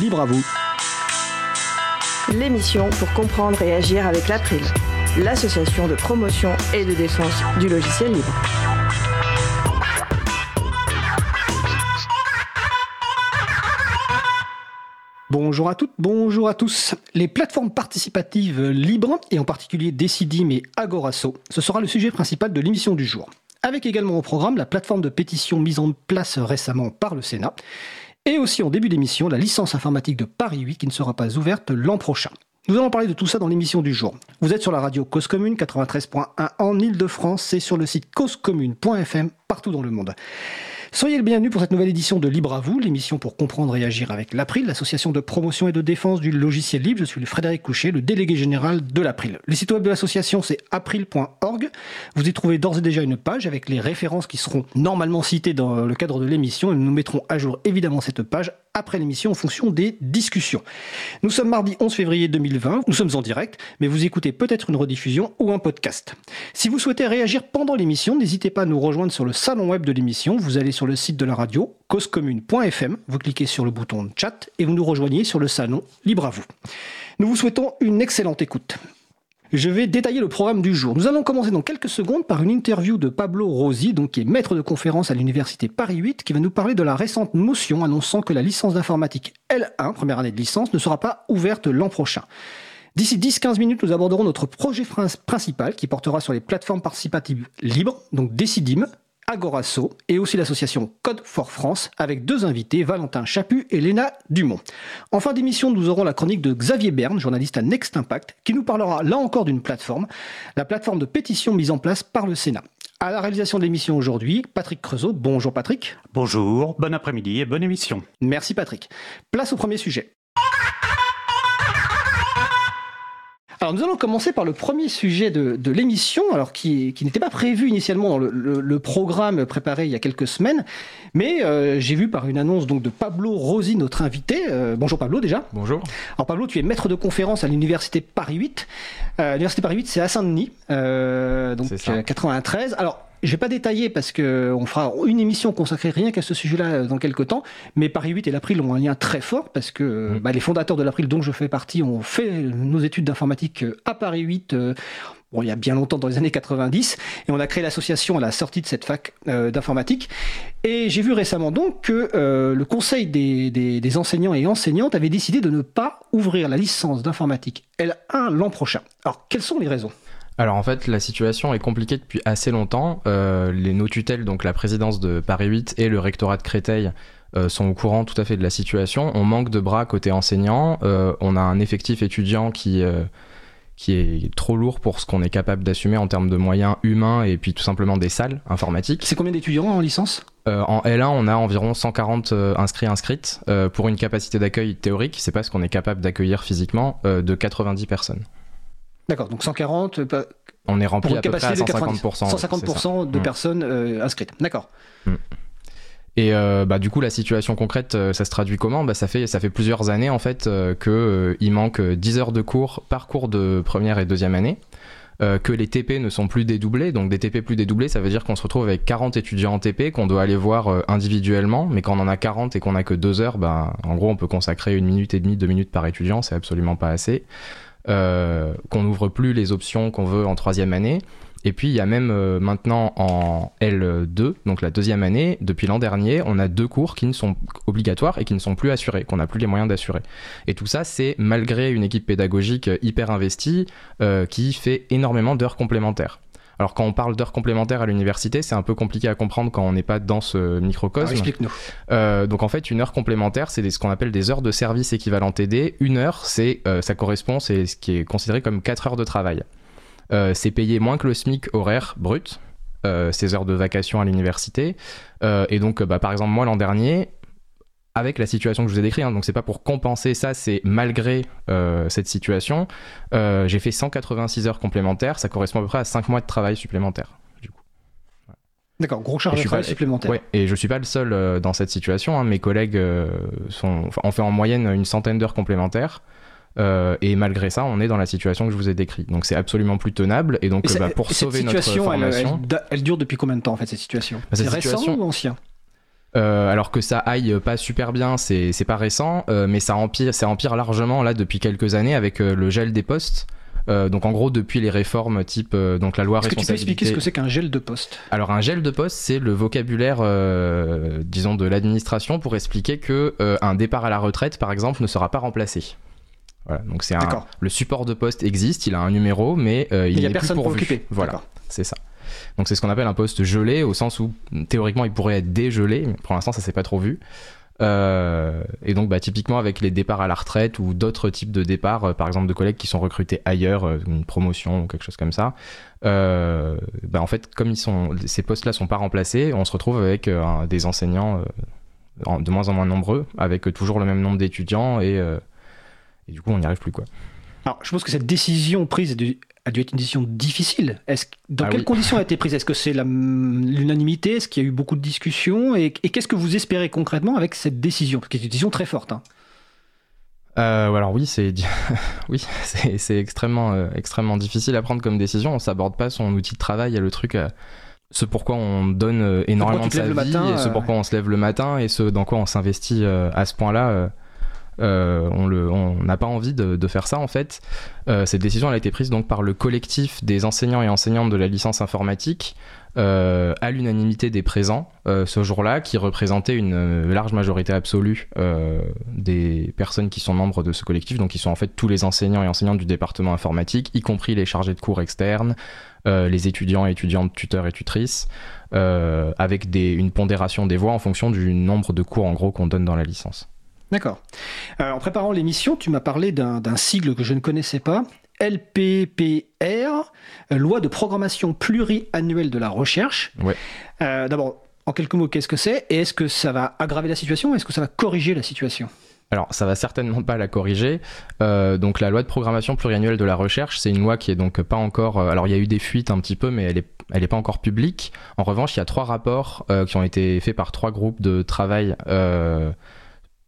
Libre à vous. L'émission pour comprendre et agir avec l'April, l'association de promotion et de défense du logiciel libre. Bonjour à toutes, bonjour à tous. Les plateformes participatives libres, et en particulier Decidim et Agorasso, ce sera le sujet principal de l'émission du jour. Avec également au programme la plateforme de pétition mise en place récemment par le Sénat, et aussi en début d'émission la licence informatique de Paris 8 qui ne sera pas ouverte l'an prochain. Nous allons parler de tout ça dans l'émission du jour. Vous êtes sur la radio Cause Commune 93.1 en Ile-de-France et sur le site causecommune.fm partout dans le monde. Soyez le bienvenu pour cette nouvelle édition de Libre à vous, l'émission pour comprendre et agir avec l'April, l'association de promotion et de défense du logiciel libre. Je suis Frédéric Couchet, le délégué général de l'April. Le site web de l'association, c'est april.org. Vous y trouvez d'ores et déjà une page avec les références qui seront normalement citées dans le cadre de l'émission et nous mettrons à jour évidemment cette page après l'émission en fonction des discussions. Nous sommes mardi 11 février 2020, nous sommes en direct, mais vous écoutez peut-être une rediffusion ou un podcast. Si vous souhaitez réagir pendant l'émission, n'hésitez pas à nous rejoindre sur le salon web de l'émission. Sur le site de la radio, causecommune.fm, vous cliquez sur le bouton chat et vous nous rejoignez sur le salon Libre à vous. Nous vous souhaitons une excellente écoute. Je vais détailler le programme du jour. Nous allons commencer dans quelques secondes par une interview de Pablo Rosi, donc qui est maître de conférence à l'université Paris 8, qui va nous parler de la récente motion annonçant que la licence d'informatique L1, première année de licence, ne sera pas ouverte l'an prochain. D'ici 10-15 minutes, nous aborderons notre projet principal qui portera sur les plateformes participatives libres, donc Decidim, Agorasso et aussi l'association Code for France avec deux invités, Valentin Chaput et Léna Dumont. En fin d'émission, nous aurons la chronique de Xavier Berne, journaliste à Next Impact, qui nous parlera là encore d'une plateforme, la plateforme de pétition mise en place par le Sénat. À la réalisation de l'émission aujourd'hui, Patrick Creusot. Bonjour Patrick. Bonjour, bon après-midi et bonne émission. Merci Patrick. Place au premier sujet. Alors nous allons commencer par le premier sujet de, l'émission, alors qui, n'était pas prévu initialement dans le, programme préparé il y a quelques semaines, mais euh, j'ai vu par une annonce donc de Pablo Rosi, notre invité. Euh, bonjour Pablo déjà. Bonjour. Alors Pablo, tu es maître de conférence à l'université Paris 8. Euh, l'université Paris 8, c'est à Saint-Denis, donc 93. Alors je vais pas détailler parce que on fera une émission consacrée rien qu'à ce sujet-là euh, dans quelques temps. Mais Paris 8 et l'April ont un lien très fort parce que euh, mm. bah, les fondateurs de l'April, dont je fais partie, ont fait nos études d'informatique euh, à Paris 8. Bon, il y a bien longtemps, dans les années 90, et on a créé l'association à la sortie de cette fac d'informatique. Et j'ai vu récemment donc que le conseil des, des, enseignants et enseignantes avait décidé de ne pas ouvrir la licence d'informatique L1 l'an prochain. Alors, quelles sont les raisons? Alors en fait, la situation est compliquée depuis assez longtemps. Euh, les, nos tutelles, donc la présidence de Paris 8 et le rectorat de Créteil, euh, sont au courant tout à fait de la situation. On manque de bras côté enseignant. Euh, on a un effectif étudiant qui, qui est trop lourd pour ce qu'on est capable d'assumer en termes de moyens humains et puis tout simplement des salles informatiques. C'est combien d'étudiants en licence? En L1, on a environ 140 inscrits inscrites pour une capacité d'accueil théorique, c'est pas ce qu'on est capable d'accueillir physiquement, de 90 personnes. D'accord, donc 140. Euh, on est rempli à peu près à 150%. 150% de mm. personnes euh, inscrites. D'accord. Mm. Et euh, bah, du coup, la situation concrète, ça se traduit comment? Bah, ça, fait, ça fait plusieurs années en fait qu'il manque 10 heures de cours par cours de première et deuxième année. que les TP ne sont plus dédoublés. Donc des TP plus dédoublés, ça veut dire qu'on se retrouve avec 40 étudiants en TP qu'on doit aller voir individuellement, mais quand on en a 40 et qu'on a que 2 heures, bah, en gros on peut consacrer une minute et demie, deux minutes par étudiant, c'est absolument pas assez. Euh, qu'on n'ouvre plus les options qu'on veut en troisième année. Et puis il y a même euh, maintenant en L2, donc la deuxième année, depuis l'an dernier, on a deux cours qui ne sont obligatoires et qui ne sont plus assurés, qu'on n'a plus les moyens d'assurer. Et tout ça, c'est malgré une équipe pédagogique hyper investie euh, qui fait énormément d'heures complémentaires. Alors quand on parle d'heures complémentaires à l'université, c'est un peu compliqué à comprendre quand on n'est pas dans ce microcosme. Explique-nous. Euh, donc en fait, une heure complémentaire, c'est ce qu'on appelle des heures de service équivalent TD. Une heure, c'est euh, ça correspond, c'est ce qui est considéré comme 4 heures de travail. Euh, c'est payé moins que le SMIC horaire brut. ces heures de vacation à l'université. et donc, bah, par exemple, moi l'an dernier, avec la situation que je vous ai décrite. Hein. Donc c'est pas pour compenser ça, c'est malgré euh, cette situation. Euh, j'ai fait 186 heures complémentaires, ça correspond à peu près à 5 mois de travail supplémentaire. D'accord, gros charge de travail supplémentaire. Ouais, et je suis pas le seul euh, dans cette situation. Hein. Mes collègues sont, ont fait en moyenne une centaine d'heures complémentaires. et malgré ça, on est dans la situation que je vous ai décrite. Donc c'est absolument plus tenable. Et donc bah, pour sauver notre formation, elle, elle, dure depuis combien de temps en fait cette situation? Bah, C'est récent ou ancien? Alors que ça aille pas super bien, c'est pas récent, mais ça empire, ça empire largement là depuis quelques années avec le gel des postes. Euh, donc en gros, depuis les réformes type euh, donc la loi Est-ce que tu peux expliquer ce que c'est qu'un gel de poste? Alors un gel de poste, c'est le vocabulaire, euh, disons, de l'administration pour expliquer que un départ à la retraite, par exemple, ne sera pas remplacé. Voilà, donc c'est le support de poste existe, il a un numéro, mais il n'est plus pourvu. Pour voilà, c'est ça. Donc c'est ce qu'on appelle un poste gelé, au sens où théoriquement il pourrait être dégelé, mais pour l'instant ça s'est pas trop vu. Euh, et donc, bah, typiquement, avec les départs à la retraite ou d'autres types de départs, euh, par exemple de collègues qui sont recrutés ailleurs, euh, une promotion ou quelque chose comme ça, bah, en fait, comme ils sont, ces postes-là sont pas remplacés, on se retrouve avec des enseignants de moins en moins nombreux, avec toujours le même nombre d'étudiants et, et, du coup, on n'y arrive plus. Quoi. Alors, je pense que cette décision prise a dû être une décision difficile. Est-ce, dans ah quelles conditions a été prise? Est-ce que c'est l'unanimité? Est-ce qu'il y a eu beaucoup de discussions? Et, qu'est-ce que vous espérez concrètement avec cette décision? Parce que c'est une décision très forte. Hein. Euh, alors oui, c'est oui, c'est extrêmement euh, extrêmement difficile à prendre comme décision. On s'aborde pas son outil de travail. Il y a le truc, euh, ce pourquoi on donne énormément de sa vie, matin, et ce pourquoi on se lève le matin, et ce dans quoi on s'investit à ce point-là. Euh, on n'a pas envie de, faire ça en fait. Euh, cette décision a été prise donc par le collectif des enseignants et enseignantes de la licence informatique euh, à l'unanimité des présents ce jour-là, qui représentait une large majorité absolue des personnes qui sont membres de ce collectif, donc qui sont en fait tous les enseignants et enseignantes du département informatique, y compris les chargés de cours externes, les étudiants et étudiantes, tuteurs et tutrices, avec une pondération des voix en fonction du nombre de cours en gros qu'on donne dans la licence. D'accord. Euh, en préparant l'émission, tu m'as parlé d'un sigle que je ne connaissais pas, LPPR, euh, loi de programmation pluriannuelle de la recherche. Ouais. Euh, d'abord, en quelques mots, qu'est-ce que c'est? Et est-ce que ça va aggraver la situation? Est-ce que ça va corriger la situation? Alors, ça va certainement pas la corriger. donc, la loi de programmation pluriannuelle de la recherche, c'est une loi qui est donc pas encore. alors, il y a eu des fuites un petit peu, mais elle est, elle est pas encore publique. En revanche, il y a trois rapports qui ont été faits par trois groupes de travail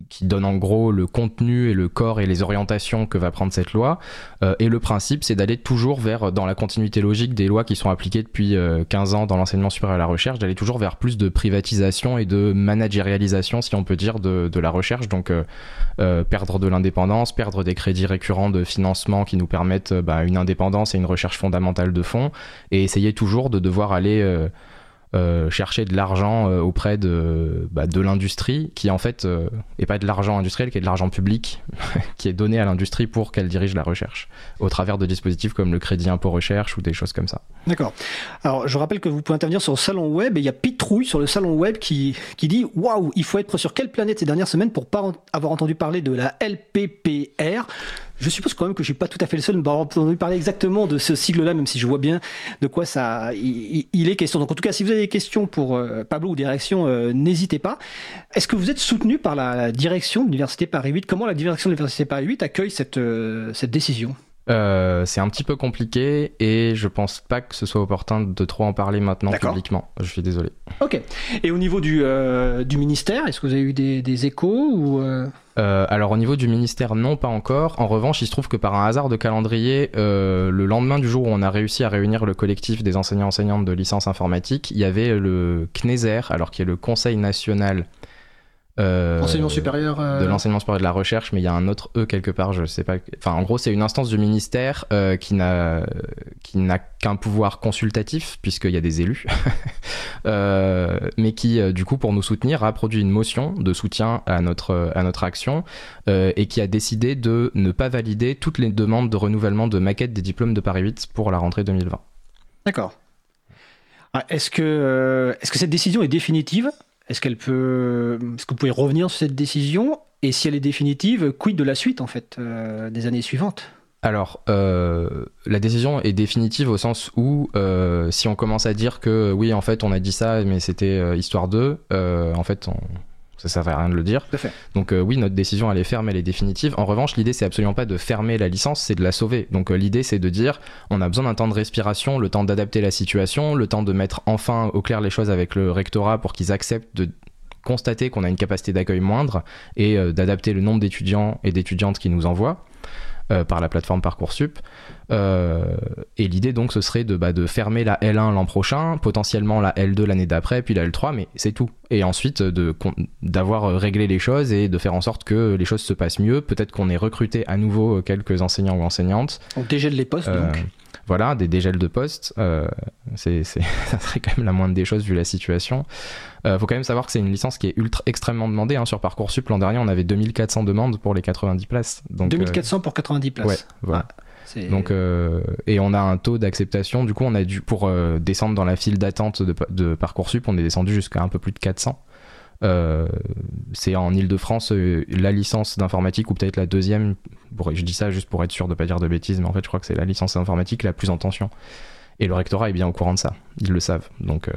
qui donne en gros le contenu et le corps et les orientations que va prendre cette loi. Euh, et le principe, c'est d'aller toujours vers, dans la continuité logique des lois qui sont appliquées depuis 15 euh, ans dans l'enseignement supérieur à la recherche, d'aller toujours vers plus de privatisation et de managérialisation, si on peut dire, de, de la recherche. Donc euh, perdre de l'indépendance, perdre des crédits récurrents de financement qui nous permettent bah, une indépendance et une recherche fondamentale de fonds, et essayer toujours de devoir aller euh, chercher de l'argent euh, auprès de, bah, de l'industrie, qui en fait euh, est pas de l'argent industriel, qui est de l'argent public, qui est donné à l'industrie pour qu'elle dirige la recherche, au travers de dispositifs comme le crédit impôt recherche ou des choses comme ça. D'accord. Alors je rappelle que vous pouvez intervenir sur le salon web et il y a Pitrouille sur le salon web qui, qui dit Waouh, il faut être sur quelle planète ces dernières semaines pour pas avoir entendu parler de la LPPR je suppose quand même que je suis pas tout à fait le seul à avoir entendu parler exactement de ce sigle-là, même si je vois bien de quoi ça il, est question. Donc en tout cas, si vous avez des questions pour euh, Pablo ou direction, euh, n'hésitez pas. Est-ce que vous êtes soutenu par la direction de l'université Paris 8 Comment la direction de l'université Paris 8 accueille cette, euh, cette décision? C'est un petit peu compliqué et je pense pas que ce soit opportun de trop en parler maintenant publiquement. Je suis désolé. Ok. Et au niveau du, du ministère, est-ce que vous avez eu des, des échos ou euh, alors au niveau du ministère, non, pas encore. En revanche, il se trouve que par un hasard de calendrier, euh, le lendemain du jour où on a réussi à réunir le collectif des enseignants-enseignantes de licence informatique, il y avait le CNESER, alors qui est le Conseil national euh, enseignement supérieur de l'enseignement supérieur de la recherche mais il y a un autre E quelque part je sais pas enfin en gros c'est une instance du ministère qui n'a qui n'a qu'un pouvoir consultatif puisqu'il y a des élus mais qui du coup pour nous soutenir a produit une motion de soutien à notre à notre action et qui a décidé de ne pas valider toutes les demandes de renouvellement de maquettes des diplômes de Paris 8 pour la rentrée 2020 d'accord. Ah, est-ce que est-ce que cette décision est définitive? Est-ce qu'elle peut, est-ce que vous pouvez revenir sur cette décision? Et si elle est définitive, quid de la suite en fait euh, des années suivantes? Alors, euh, la décision est définitive au sens où, euh, si on commence à dire que oui, en fait, on a dit ça, mais c'était histoire d'eux, en fait, on, ça servait à rien de le dire. Donc euh, oui, notre décision elle est ferme, elle est définitive. En revanche, l'idée c'est absolument pas de fermer la licence, c'est de la sauver. Donc euh, l'idée c'est de dire on a besoin d'un temps de respiration, le temps d'adapter la situation, le temps de mettre enfin au clair les choses avec le rectorat pour qu'ils acceptent de constater qu'on a une capacité d'accueil moindre et euh, d'adapter le nombre d'étudiants et d'étudiantes qui nous envoient. Par la plateforme Parcoursup. et l'idée donc ce serait de, bah, de fermer la L1 l'an prochain, potentiellement la L2 l'année d'après, puis la L3, mais c'est tout. Et ensuite d'avoir réglé les choses et de faire en sorte que les choses se passent mieux. Peut-être qu'on ait recruté à nouveau quelques enseignants ou enseignantes. On dégèle les postes donc voilà, des dégels de postes, euh, c'est, ça serait quand même la moindre des choses vu la situation. Il euh, faut quand même savoir que c'est une licence qui est ultra, extrêmement demandée. Hein. Sur Parcoursup, l'an dernier, on avait 2400 demandes pour les 90 places. Donc, 2400 pour 90 places Ouais, voilà. Ah, donc, euh, et on a un taux d'acceptation. Du coup, on a dû, pour descendre dans la file d'attente de, de Parcoursup, on est descendu jusqu'à un peu plus de 400. Euh, c'est en Ile-de-France euh, la licence d'informatique ou peut-être la deuxième. je dis ça juste pour être sûr de ne pas dire de bêtises, mais en fait, je crois que c'est la licence d'informatique la plus en tension. Et le rectorat est bien au courant de ça. Ils le savent. Donc. Euh,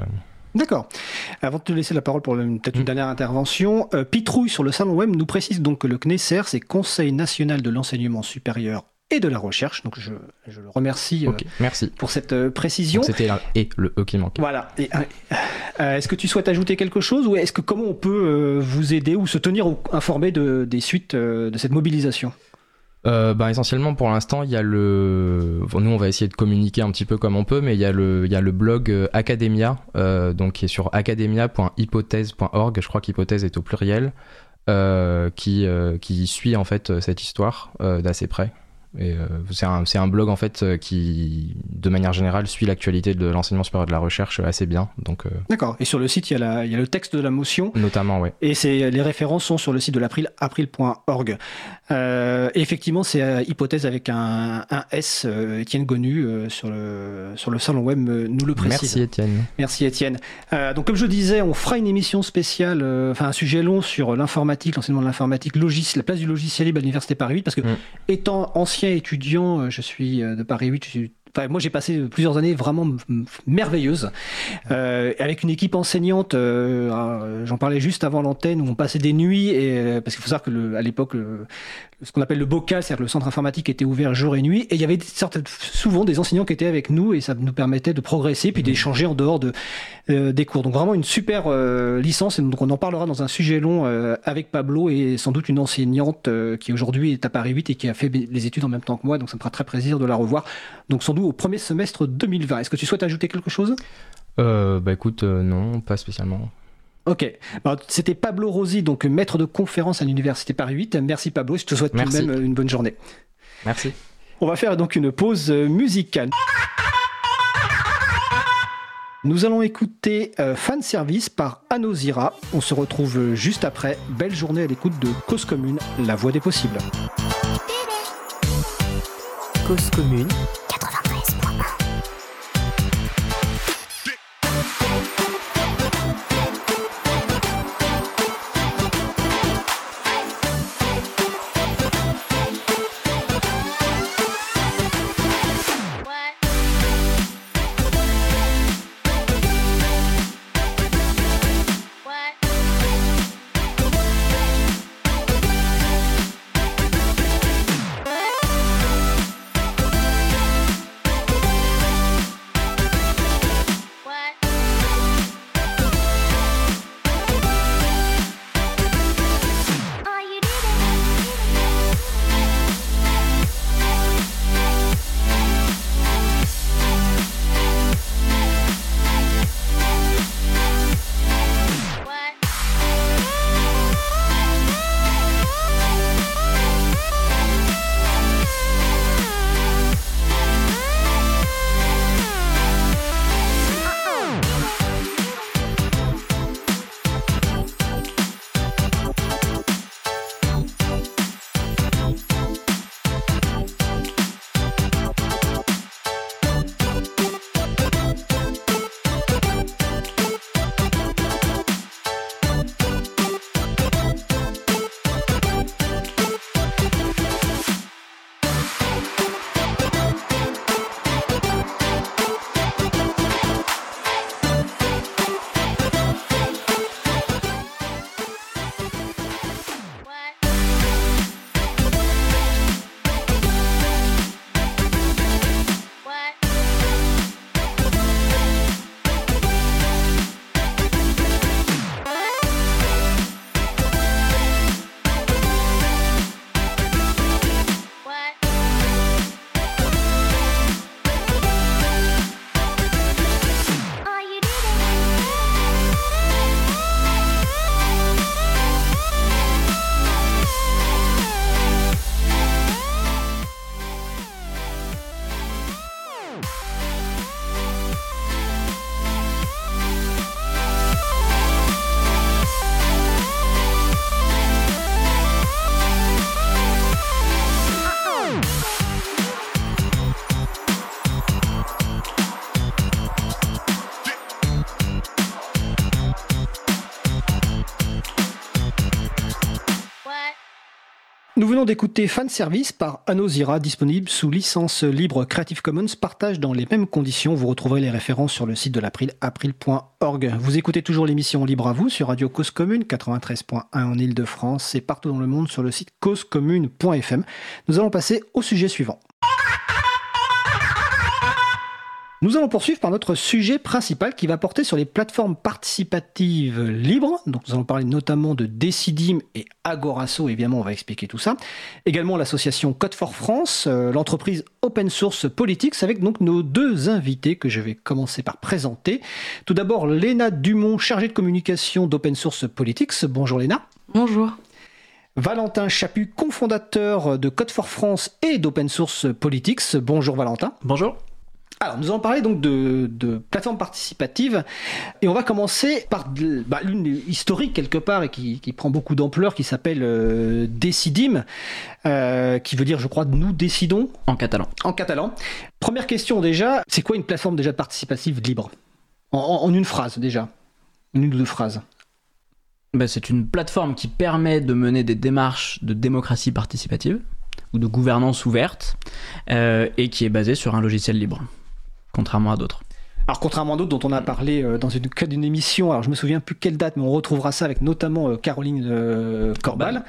D'accord. Avant de te laisser la parole pour peut-être une mm. dernière intervention, Pitrouille sur le salon web nous précise donc que le CNESER, c'est Conseil national de l'enseignement supérieur et de la recherche. Donc je, le remercie merci. pour cette précision. C'était et le E qui manquait. Voilà. Euh, est-ce que tu souhaites ajouter quelque chose ou est-ce que comment on peut euh, vous aider ou se tenir informé de, des suites euh, de cette mobilisation? Bah, essentiellement pour l'instant il y a le nous on va essayer de communiquer un petit peu comme on peut mais il y a le il y a le blog Academia donc qui est sur academia.hypothèse.org je crois qu'hypothèse est au pluriel qui qui suit en fait cette histoire d'assez près et euh, c'est un, un, blog en fait euh, qui, de manière générale, suit l'actualité de l'enseignement supérieur de la recherche assez bien. Donc. Euh, D'accord. Et sur le site, il y, a la, il y, a le texte de la motion. Notamment, oui. Et les références sont sur le site de l'April, april.org. Euh, effectivement, c'est hypothèse avec un, un S. Étienne Gonu sur le sur le salon web nous le précise. Merci Étienne. Merci Étienne. donc comme je disais, on fera une émission spéciale, enfin un sujet long sur l'informatique, l'enseignement de l'informatique, la place du logiciel libre à l'université Paris 8, parce que mm. étant ancien étudiant, euh, je suis euh, de Paris 8, je suis moi, j'ai passé plusieurs années vraiment merveilleuses euh, avec une équipe enseignante. J'en parlais juste avant l'antenne où on passait des nuits et parce qu'il faut savoir que à l'époque ce qu'on appelle le bocal, c'est-à-dire le centre informatique était ouvert jour et nuit, et il y avait souvent des enseignants qui étaient avec nous, et ça nous permettait de progresser, puis d'échanger en dehors de, euh, des cours. Donc vraiment une super euh, licence, et donc on en parlera dans un sujet long euh, avec Pablo, et sans doute une enseignante qui aujourd'hui est à Paris 8 et qui a fait les études en même temps que moi, donc ça me fera très plaisir de la revoir. Donc sans doute au premier semestre 2020. Est-ce que tu souhaites ajouter quelque chose? Bah écoute, non, pas spécialement. Ok. C'était Pablo Rosi, donc maître de conférence à l'Université Paris 8. Merci Pablo, je te souhaite tout de même une bonne journée. Merci. On va faire donc une pause musicale. Nous allons écouter euh, Fan Service par Anosira. On se retrouve juste après. Belle journée à l'écoute de Cause Commune, la voix des possibles. Cause Commune Nous venons d'écouter Fan Service par Anosira, disponible sous licence libre Creative Commons, partage dans les mêmes conditions. Vous retrouverez les références sur le site de l'April, april.org. Vous écoutez toujours l'émission Libre à vous sur Radio Cause Commune 93.1 en Ile-de-France et partout dans le monde sur le site causecommune.fm. Nous allons passer au sujet suivant. Nous allons poursuivre par notre sujet principal qui va porter sur les plateformes participatives libres. Donc nous allons parler notamment de Decidim et Agorasso, évidemment on va expliquer tout ça. Également l'association Code for France, euh, l'entreprise Open Source Politics avec donc nos deux invités que je vais commencer par présenter. Tout d'abord Léna Dumont, chargée de communication d'Open Source Politics. Bonjour Léna. Bonjour. Valentin Chaput, cofondateur de Code for France et d'Open Source Politics. Bonjour Valentin. Bonjour. Alors, nous allons parler donc de, plateformes participatives et on va commencer par bah, l'une historique quelque part et qui, prend beaucoup d'ampleur qui s'appelle euh, Decidim, euh, qui veut dire, je crois, nous décidons. En catalan. En catalan. Première question déjà, c'est quoi une plateforme déjà participative libre? En, une phrase déjà, une ou deux phrases. Ben, c'est une plateforme qui permet de mener des démarches de démocratie participative ou de gouvernance ouverte euh, et qui est basée sur un logiciel libre contrairement à d'autres. Alors contrairement à d'autres dont on a parlé euh, dans une cas d'une émission, alors je me souviens plus quelle date, mais on retrouvera ça avec notamment euh, Caroline euh, Corbal.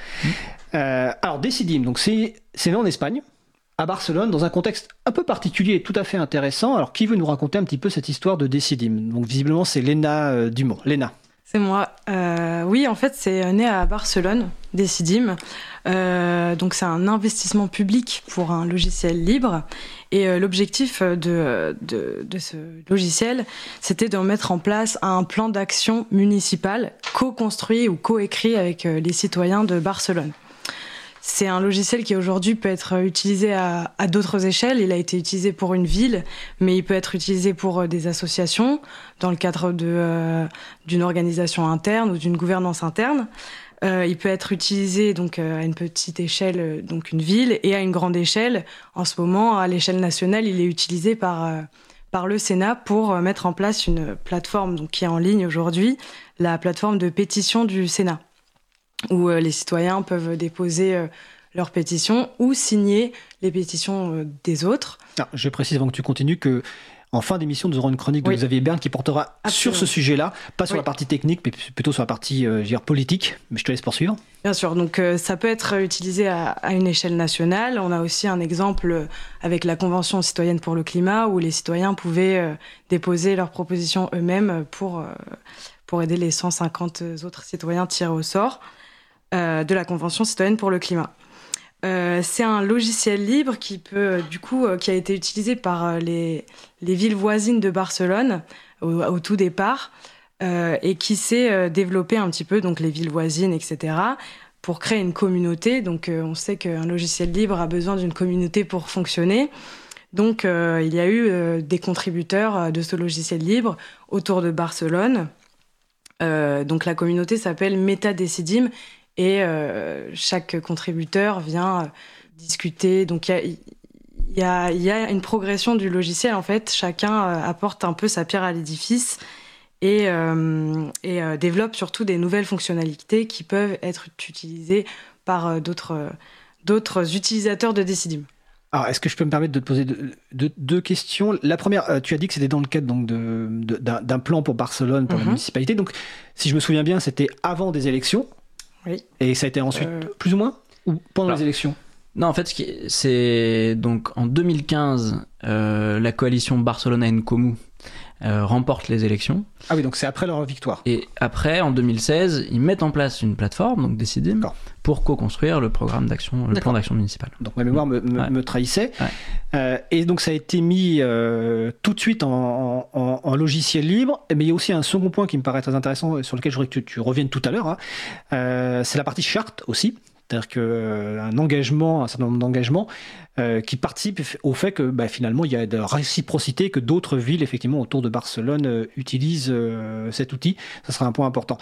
alors Decidim, donc c'est né en Espagne, à Barcelone, dans un contexte un peu particulier et tout à fait intéressant. Alors qui veut nous raconter un petit peu cette histoire de Decidim? Donc visiblement c'est Léna Dumont. Léna. C'est moi. oui, en fait c'est né à Barcelone, Decidim. Donc c'est un investissement public pour un logiciel libre et euh, l'objectif euh, de, de, ce logiciel, c'était de mettre en place un plan d'action municipal co-construit ou co-écrit avec euh, les citoyens de Barcelone. C'est un logiciel qui aujourd'hui peut être utilisé à, d'autres échelles. Il a été utilisé pour une ville, mais il peut être utilisé pour des associations dans le cadre d'une organisation interne ou d'une gouvernance interne. Euh, il peut être utilisé donc euh, à une petite échelle, euh, donc une ville, et à une grande échelle. En ce moment, à l'échelle nationale, il est utilisé par par le Sénat pour mettre en place une plateforme donc, qui est en ligne aujourd'hui, la plateforme de pétition du Sénat, où les citoyens peuvent déposer leurs pétitions ou signer les pétitions des autres. Ah, je précise avant que tu continues que en fin d'émission, nous aurons une chronique de Xavier Berne qui portera sur ce sujet-là, pas sur la partie technique, mais plutôt sur la partie euh, politique. Mais je te laisse poursuivre. Bien sûr, donc euh, ça peut être utilisé à, une échelle nationale. On a aussi un exemple euh, avec la Convention citoyenne pour le climat, où les citoyens pouvaient déposer leurs propositions eux-mêmes pour, pour aider les 150 autres citoyens tirés au sort de la Convention citoyenne pour le climat. Euh, c'est un logiciel libre qui euh, euh, a été utilisé par les, villes voisines de Barcelone au, tout départ et qui s'est développé un petit peu, donc les villes voisines, etc., pour créer une communauté. Donc, on sait qu'un logiciel libre a besoin d'une communauté pour fonctionner. Donc, il y a eu des contributeurs de ce logiciel libre autour de Barcelone. donc, la communauté s'appelle MetaDecidim et euh, chaque contributeur vient euh, discuter. Donc il y a, y a, une progression du logiciel en fait. Chacun euh, apporte un peu sa pierre à l'édifice et, et développe surtout des nouvelles fonctionnalités qui peuvent être utilisées par d'autres d'autres utilisateurs de Decidim. Alors, est-ce que je peux me permettre de te poser deux, questions? La première, tu as dit que c'était dans le cadre donc d'un plan pour Barcelone, pour la mhm. municipalité. Donc, si je me souviens bien, c'était avant des élections. Et ça a été ensuite euh, plus ou moins ou pendant les élections non, en fait, c'est donc en 2015, euh, la coalition Barcelone-Comú euh, remporte les élections. Ah oui, donc c'est après leur victoire. Et après, en 2016, ils mettent en place une plateforme, donc Decidim, pour co-construire le programme d'action, le plan d'action municipal. Donc ma mémoire me, trahissait. Euh, et donc ça a été mis euh, tout de suite en, logiciel libre. Mais il y a aussi un second point qui me paraît très intéressant, sur lequel je voudrais que tu, reviennes tout à l'heure. Hein. c'est la partie charte aussi. C'est-à-dire qu'un euh, engagement, un certain nombre d'engagements euh, qui participent au fait que bah, finalement il y a de réciprocité, que d'autres villes effectivement autour de Barcelone euh, utilisent cet outil. Ça sera un point important.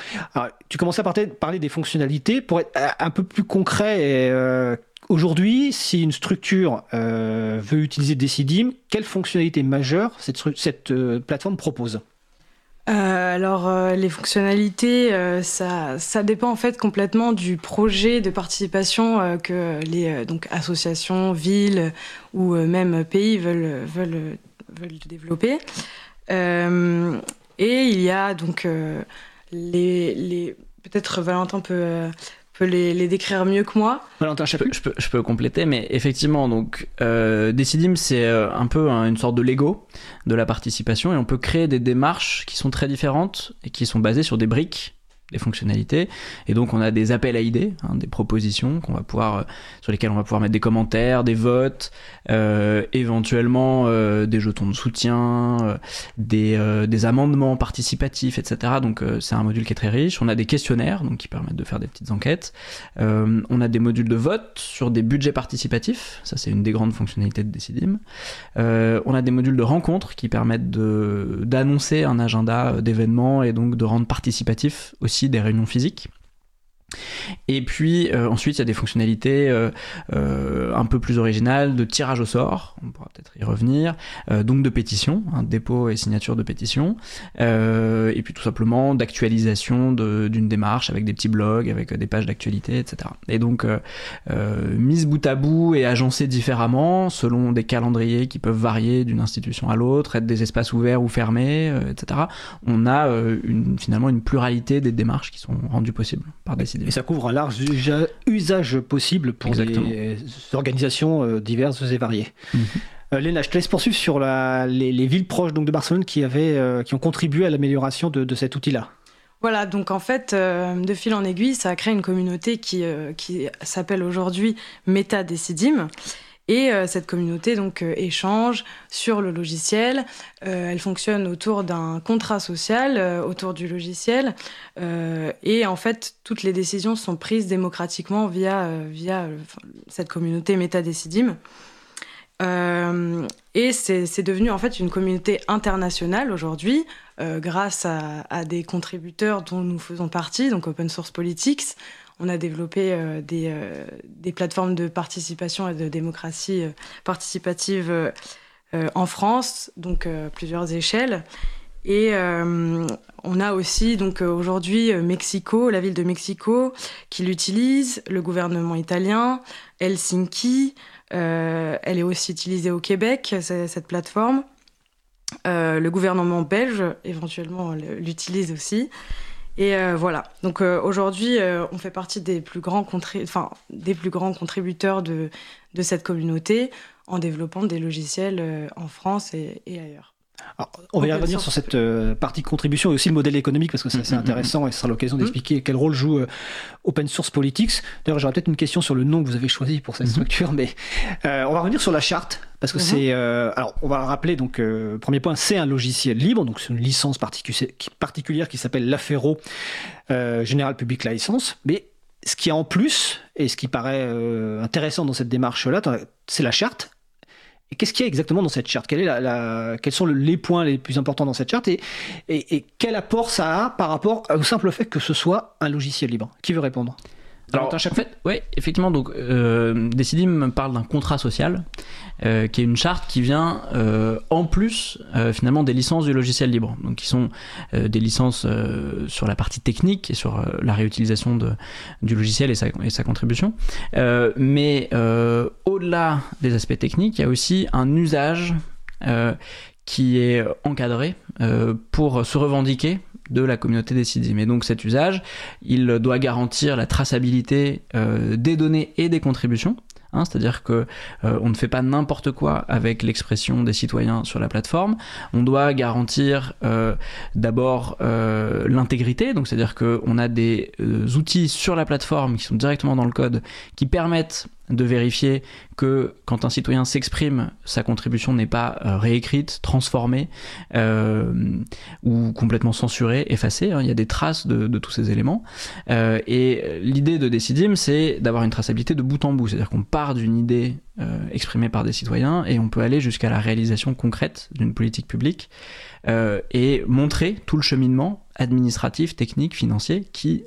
tu commençais à parler des fonctionnalités. Pour être un peu plus concret, aujourd'hui, si une structure veut utiliser Decidim, quelles fonctionnalités majeures cette plateforme propose? Alors les fonctionnalités, ça, ça, dépend en fait complètement du projet de participation que les associations, villes ou même pays veulent, veulent, veulent développer. et il y a donc les peut-être Valentin peut peut les, décrire mieux que moi. Valentin je peux, compléter, mais effectivement, donc euh, Decidim, c'est euh, un peu une sorte de Lego de la participation, et on peut créer des démarches qui sont très différentes et qui sont basées sur des briques des fonctionnalités. Et donc on a des appels à idées, hein, des propositions qu'on va pouvoir, euh, sur lesquelles on va pouvoir mettre des commentaires, des votes, euh, éventuellement euh, des jetons de soutien, des, des, amendements participatifs, etc. Donc c'est un module qui est très riche. On a des questionnaires donc qui permettent de faire des petites enquêtes. on a des modules de vote sur des budgets participatifs. Ça c'est une des grandes fonctionnalités de Decidim. on a des modules de rencontres qui permettent d'annoncer un agenda d'événements et donc de rendre participatif aussi des réunions physiques. Et puis euh, ensuite, il y a des fonctionnalités euh, euh, un peu plus originales de tirage au sort, on pourra peut-être y revenir, donc de pétition, un dépôt et signature de pétition, et puis tout simplement d'actualisation d'une démarche avec des petits blogs, avec des pages d'actualité, etc. Et donc mise bout à bout et agencée différemment selon des calendriers qui peuvent varier d'une institution à l'autre, être des espaces ouverts ou fermés, etc. On a une, finalement une pluralité des démarches qui sont rendues possibles par des et ça couvre un large usage possible pour les organisations euh, diverses et variées. Euh, Léna, je te laisse poursuivre sur les, villes proches donc, de Barcelone qui, avaient, euh, qui ont contribué à l'amélioration de, cet outil-là. Voilà, donc en fait, de fil en aiguille, ça a créé une communauté qui, qui s'appelle aujourd'hui Meta Decidim et euh, cette communauté donc euh, échange sur le logiciel. Euh, elle fonctionne autour d'un contrat social autour du logiciel. et en fait, toutes les décisions sont prises démocratiquement via, via cette communauté Metadecidim. et c'est devenu en fait une communauté internationale aujourd'hui, grâce à, des contributeurs dont nous faisons partie, donc Open Source Politics, on a développé euh, euh, des, plateformes de participation et de démocratie euh, participative en France, donc plusieurs échelles. Et on a aussi donc aujourd'hui Mexico, la ville de Mexico, qui l'utilise, le gouvernement italien, Helsinki. elle est aussi utilisée au Québec, cette plateforme. le gouvernement belge, éventuellement, l'utilise aussi. Et euh, voilà. Donc euh, aujourd'hui, euh, on fait partie des plus grands, enfin, des plus grands contributeurs de, de, cette communauté en développant des logiciels en France et ailleurs on va y revenir sur cette euh, partie contribution et aussi le modèle économique parce que c'est assez mm, mm, mm, intéressant et ce sera l'occasion d'expliquer quel rôle joue euh, Open Source Politics. D'ailleurs, j'aurais peut-être une question sur le nom que vous avez choisi pour cette structure, mais euh, on va revenir sur la charte parce que c'est. alors, on va le rappeler. Donc, premier point, c'est un logiciel libre, donc c'est une licence particulière qui s'appelle l'Afero General Public License, mais ce qui est en plus, et ce qui paraît intéressant dans cette démarche-là, c'est la charte qu'est-ce qu'il y a exactement dans cette charte? Quels sont les points les plus importants dans cette charte? Et, quel apport ça a par rapport au simple fait que ce soit un logiciel libre? Qui veut répondre? Alors, en fait, ouais, effectivement, donc euh, Decidim parle d'un contrat social, euh, qui est une charte qui vient euh, en plus euh, finalement des licences du logiciel libre, donc qui sont des licences sur la partie technique et sur la réutilisation de, du logiciel et sa, et sa contribution. mais au-delà des aspects techniques, il y a aussi un usage qui est encadré pour se revendiquer de la communauté des Mais donc cet usage, il doit garantir la traçabilité euh, des données et des contributions. Hein, c'est-à-dire que euh, on ne fait pas n'importe quoi avec l'expression des citoyens sur la plateforme. On doit garantir euh, d'abord l'intégrité, donc c'est-à-dire qu'on a des outils sur la plateforme qui sont directement dans le code qui permettent de vérifier que quand un citoyen s'exprime, sa contribution n'est pas euh, réécrite, transformée euh, ou complètement censurée, effacée. Hein. Il y a des traces de, tous ces éléments. Euh, et l'idée de Decidim, c'est d'avoir une traçabilité de bout en bout. C'est-à-dire qu'on part d'une idée exprimée par des citoyens et on peut aller jusqu'à la réalisation concrète d'une politique publique et montrer tout le cheminement administratif, technique, financier qui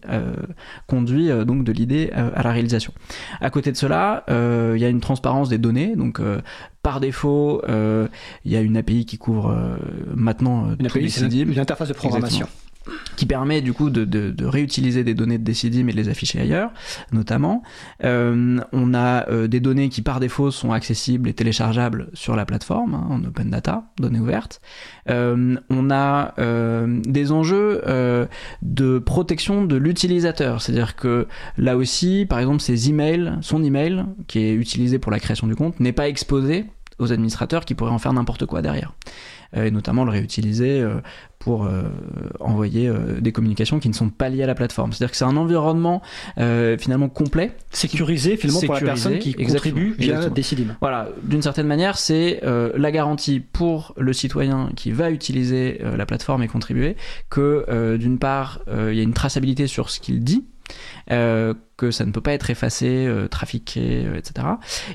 conduit donc de l'idée à la réalisation. À côté de cela, il y a une transparence des données, donc par défaut, il y a une API qui couvre maintenant une API, c'est une interface de programmation qui permet du coup de, réutiliser des données de Decidim et de les afficher ailleurs, notamment. Euh, on a euh, des données qui par défaut sont accessibles et téléchargeables sur la plateforme, hein, en open data, données ouvertes. Euh, on a des enjeux de protection de l'utilisateur, c'est-à-dire que là aussi, par exemple, ses emails, son email qui est utilisé pour la création du compte n'est pas exposé aux administrateurs qui pourraient en faire n'importe quoi derrière. Et notamment le réutiliser pour euh, envoyer des communications qui ne sont pas liées à la plateforme. C'est-à-dire que c'est un environnement finalement complet. Sécurisé finalement pour la personne qui contribue via Decidim. Voilà, d'une certaine manière, c'est la garantie pour le citoyen qui va utiliser la plateforme et contribuer que d'une part, il y a une traçabilité sur ce qu'il dit, euh, que ça ne peut pas être effacé, euh, trafiqué, euh, etc.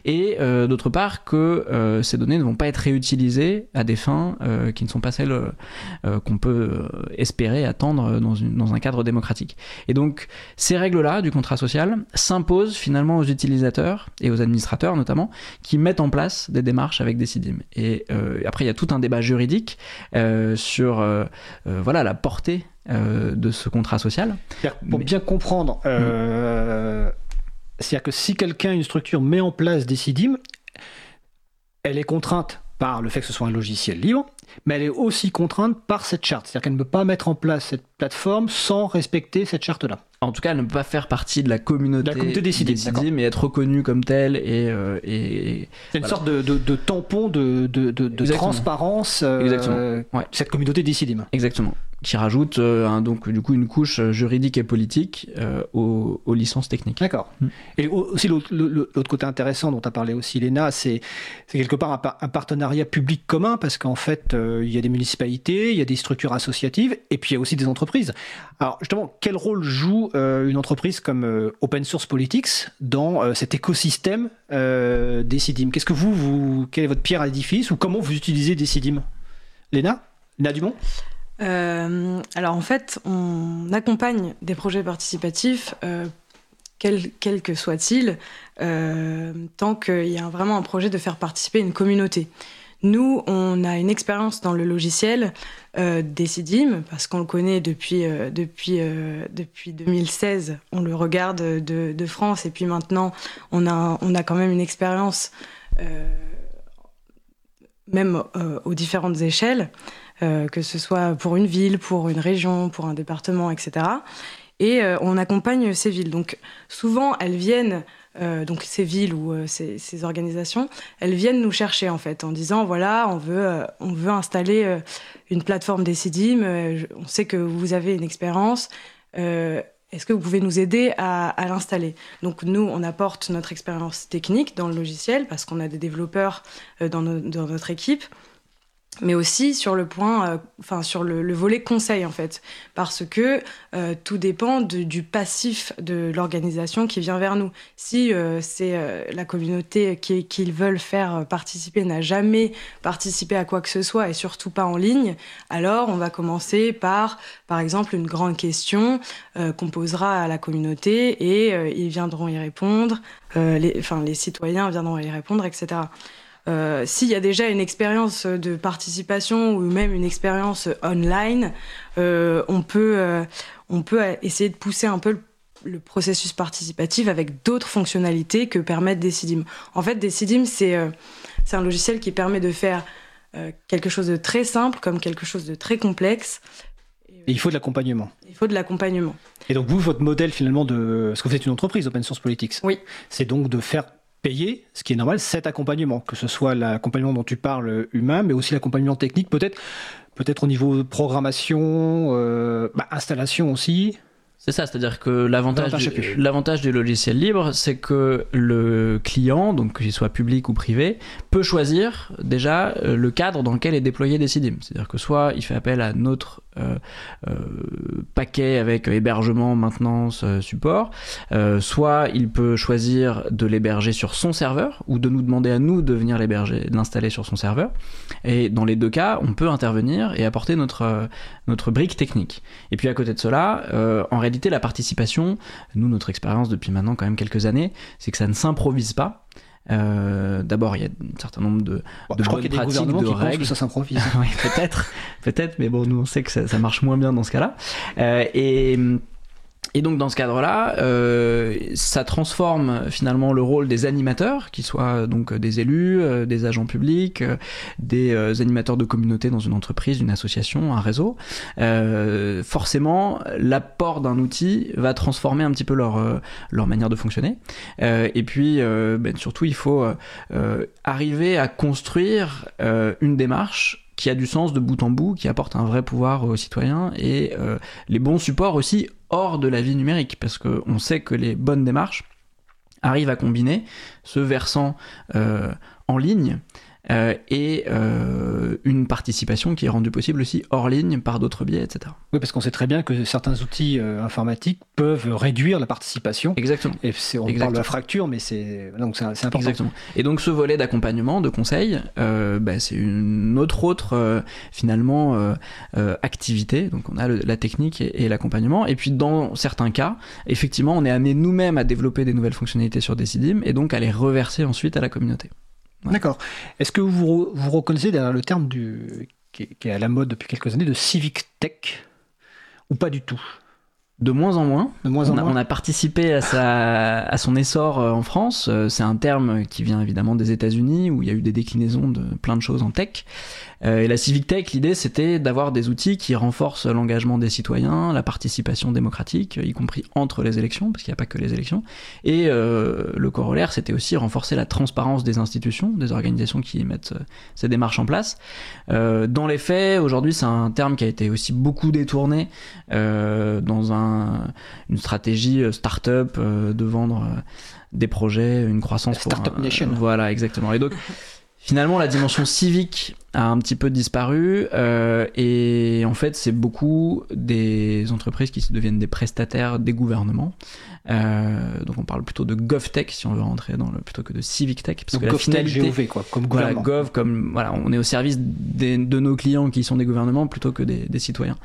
Et d'autre part que ces données ne vont pas être réutilisées à des fins qui ne sont pas celles qu'on peut espérer attendre dans, une, dans, un cadre démocratique. Et donc ces règles-là du contrat social s'imposent finalement aux utilisateurs et aux administrateurs notamment qui mettent en place des démarches avec des CIDIM. Et après il y a tout un débat juridique sur voilà la portée euh, de ce contrat social. Pour bien comprendre, euh, c'est-à-dire que si quelqu'un, une structure met en place des CIDIM, elle est contrainte par le fait que ce soit un logiciel libre, mais elle est aussi contrainte par cette charte. C'est-à-dire qu'elle ne peut pas mettre en place cette plateforme sans respecter cette charte-là. En tout cas, elle ne peut pas faire partie de la communauté, la communauté décidée, mais être reconnue comme telle et. Euh, et c'est une sorte de, de, tampon de, de transparence. Exactement. Cette communauté décidée. Exactement qui rajoute euh, un, donc du coup une couche juridique et politique euh, aux, licences techniques. D'accord. Mm. Et aussi l'autre côté intéressant dont a parlé aussi Léna, c'est quelque part un, partenariat public commun parce qu'en fait euh, il y a des municipalités, il y a des structures associatives et puis il y a aussi des entreprises. Alors justement, quel rôle joue une entreprise comme Open Source Politics dans cet écosystème des CIDIM Qu'est-ce que vous, vous, quelle est votre pierre à l'édifice ou comment vous utilisez des CIDIM Léna? Léna Dumont? Euh, alors en fait, on accompagne des projets participatifs, euh, quel que soient-ils, euh, tant qu'il y a vraiment un projet de faire participer une communauté. Nous, on a une expérience dans le logiciel euh, Decidim, parce qu'on le connaît depuis, depuis, depuis 2016. On le regarde de, de, France, et puis maintenant, on a, on a quand même une expérience, même aux différentes échelles. Euh, que ce soit pour une ville, pour une région, pour un département, etc. Et euh, on accompagne ces villes. Donc souvent, elles viennent, euh, donc ces villes ou ces, organisations, elles viennent nous chercher en fait en disant voilà, on veut, on veut installer une plateforme Decidim, on sait que vous avez une expérience. est-ce que vous pouvez nous aider à, l'installer? Donc nous, on apporte notre expérience technique dans le logiciel parce qu'on a des développeurs dans notre équipe mais aussi sur le point, euh, enfin sur le, volet conseil en fait, parce que euh, tout dépend du passif de l'organisation qui vient vers nous. Si euh, c'est la communauté qu'ils veulent faire participer n'a jamais participé à quoi que ce soit et surtout pas en ligne, alors on va commencer par, par exemple, une grande question qu'on posera à la communauté et ils viendront y répondre, les, enfin les citoyens viendront y répondre, etc. Euh, s'il y a déjà une expérience de participation ou même une expérience online, euh, on, peut, euh, on peut essayer de pousser un peu le, processus participatif avec d'autres fonctionnalités que permettent Decidim. En fait, Decidim, c'est c'est un logiciel qui permet de faire quelque chose de très simple comme quelque chose de très complexe. Et il faut de l'accompagnement. Il faut de l'accompagnement. Et donc vous, votre modèle finalement de... Parce que vous êtes une entreprise, Open Source Politics. Oui. C'est donc de faire payer, ce qui est normal, cet accompagnement, que ce soit l'accompagnement dont tu parles humain, mais aussi l'accompagnement technique, peut-être peut-être au niveau de programmation, euh, bah, installation aussi. C'est ça, c'est-à-dire que l'avantage du, l'avantage du logiciel libre, c'est que le client, donc qu'il soit public ou privé, peut choisir déjà euh, le cadre dans lequel est déployé Decidim. C'est-à-dire que soit il fait appel à notre paquet avec hébergement, maintenance, support, soit il peut choisir de l'héberger sur son serveur ou de nous demander à nous de venir l'héberger, l'installer sur son serveur. Et dans les deux cas, on peut intervenir et apporter notre, notre brique technique. Et puis à côté de cela, en réalité, la participation, nous, notre expérience depuis maintenant quand même quelques années, c'est que ça ne s'improvise pas. D'abord, il y a un certain nombre de, Bon, de je crois qu'il y a des gouvernements de qui pensent règles. que ça s'improvise. oui, peut-être, peut-être, mais bon, nous on sait que ça, ça marche moins bien dans ce cas-là. Euh, et, et donc dans ce cadre-là, euh, ça transforme finalement le rôle des animateurs, qui soient donc des élus, euh, des agents publics, euh, des euh, animateurs de communauté dans une entreprise, une association, un réseau. Euh, forcément, l'apport d'un outil va transformer un petit peu leur, euh, leur manière de fonctionner. Euh, et puis, euh, ben, surtout, il faut euh, euh, arriver à construire euh, une démarche qui a du sens de bout en bout, qui apporte un vrai pouvoir aux citoyens et euh, les bons supports aussi hors de la vie numérique, parce qu'on sait que les bonnes démarches arrivent à combiner ce versant euh, en ligne euh, et euh, une participation qui est rendue possible aussi hors ligne par d'autres biais, etc. Oui, parce qu'on sait très bien que certains outils euh, informatiques peuvent réduire la participation. Exactement. Et c'est- on parle Exactement. de la fracture, mais c'est donc c'est c'est important. Exactement. Et donc ce volet d'accompagnement, de conseil, bah, c'est une autre autre finalement activité. Donc on a le- la technique et, et l'accompagnement. Et puis dans certains cas, effectivement, on est amené nous-mêmes à développer des nouvelles fonctionnalités sur Decidim et donc à les reverser ensuite à la communauté. D'accord. Est-ce que vous vous reconnaissez derrière le terme qui est à la mode depuis quelques années de civic tech? Ou pas du tout? De moins en moins. De moins en On a, moins. on a participé à, sa, à son essor euh, en France. Euh, C'est un terme qui vient évidemment des États-Unis où il y a eu des déclinaisons de plein de choses en tech. Euh, et la Civic Tech, l'idée c'était d'avoir des outils qui renforcent l'engagement des citoyens, la participation démocratique, y compris entre les élections, parce qu'il n'y a pas que les élections. Et euh, le corollaire, c'était aussi renforcer la transparence des institutions, des organisations qui mettent ces démarches en place. Euh, dans les faits, aujourd'hui, c'est un terme qui a été aussi beaucoup détourné euh, dans un, une stratégie euh, start-up euh, de vendre euh, des projets, une croissance Startup Nation. Voilà, exactement. Et donc, finalement, la dimension civique a un petit peu disparu euh, et en fait, c'est beaucoup des entreprises qui se deviennent des prestataires des gouvernements. Euh, donc, on parle plutôt de GovTech si on veut rentrer dans le plutôt que de civic tech, parce Donc que la GovTech, finalité, GOV, quoi, comme voilà. Gov, comme voilà, on est au service des- de nos clients qui sont des gouvernements plutôt que des, des citoyens.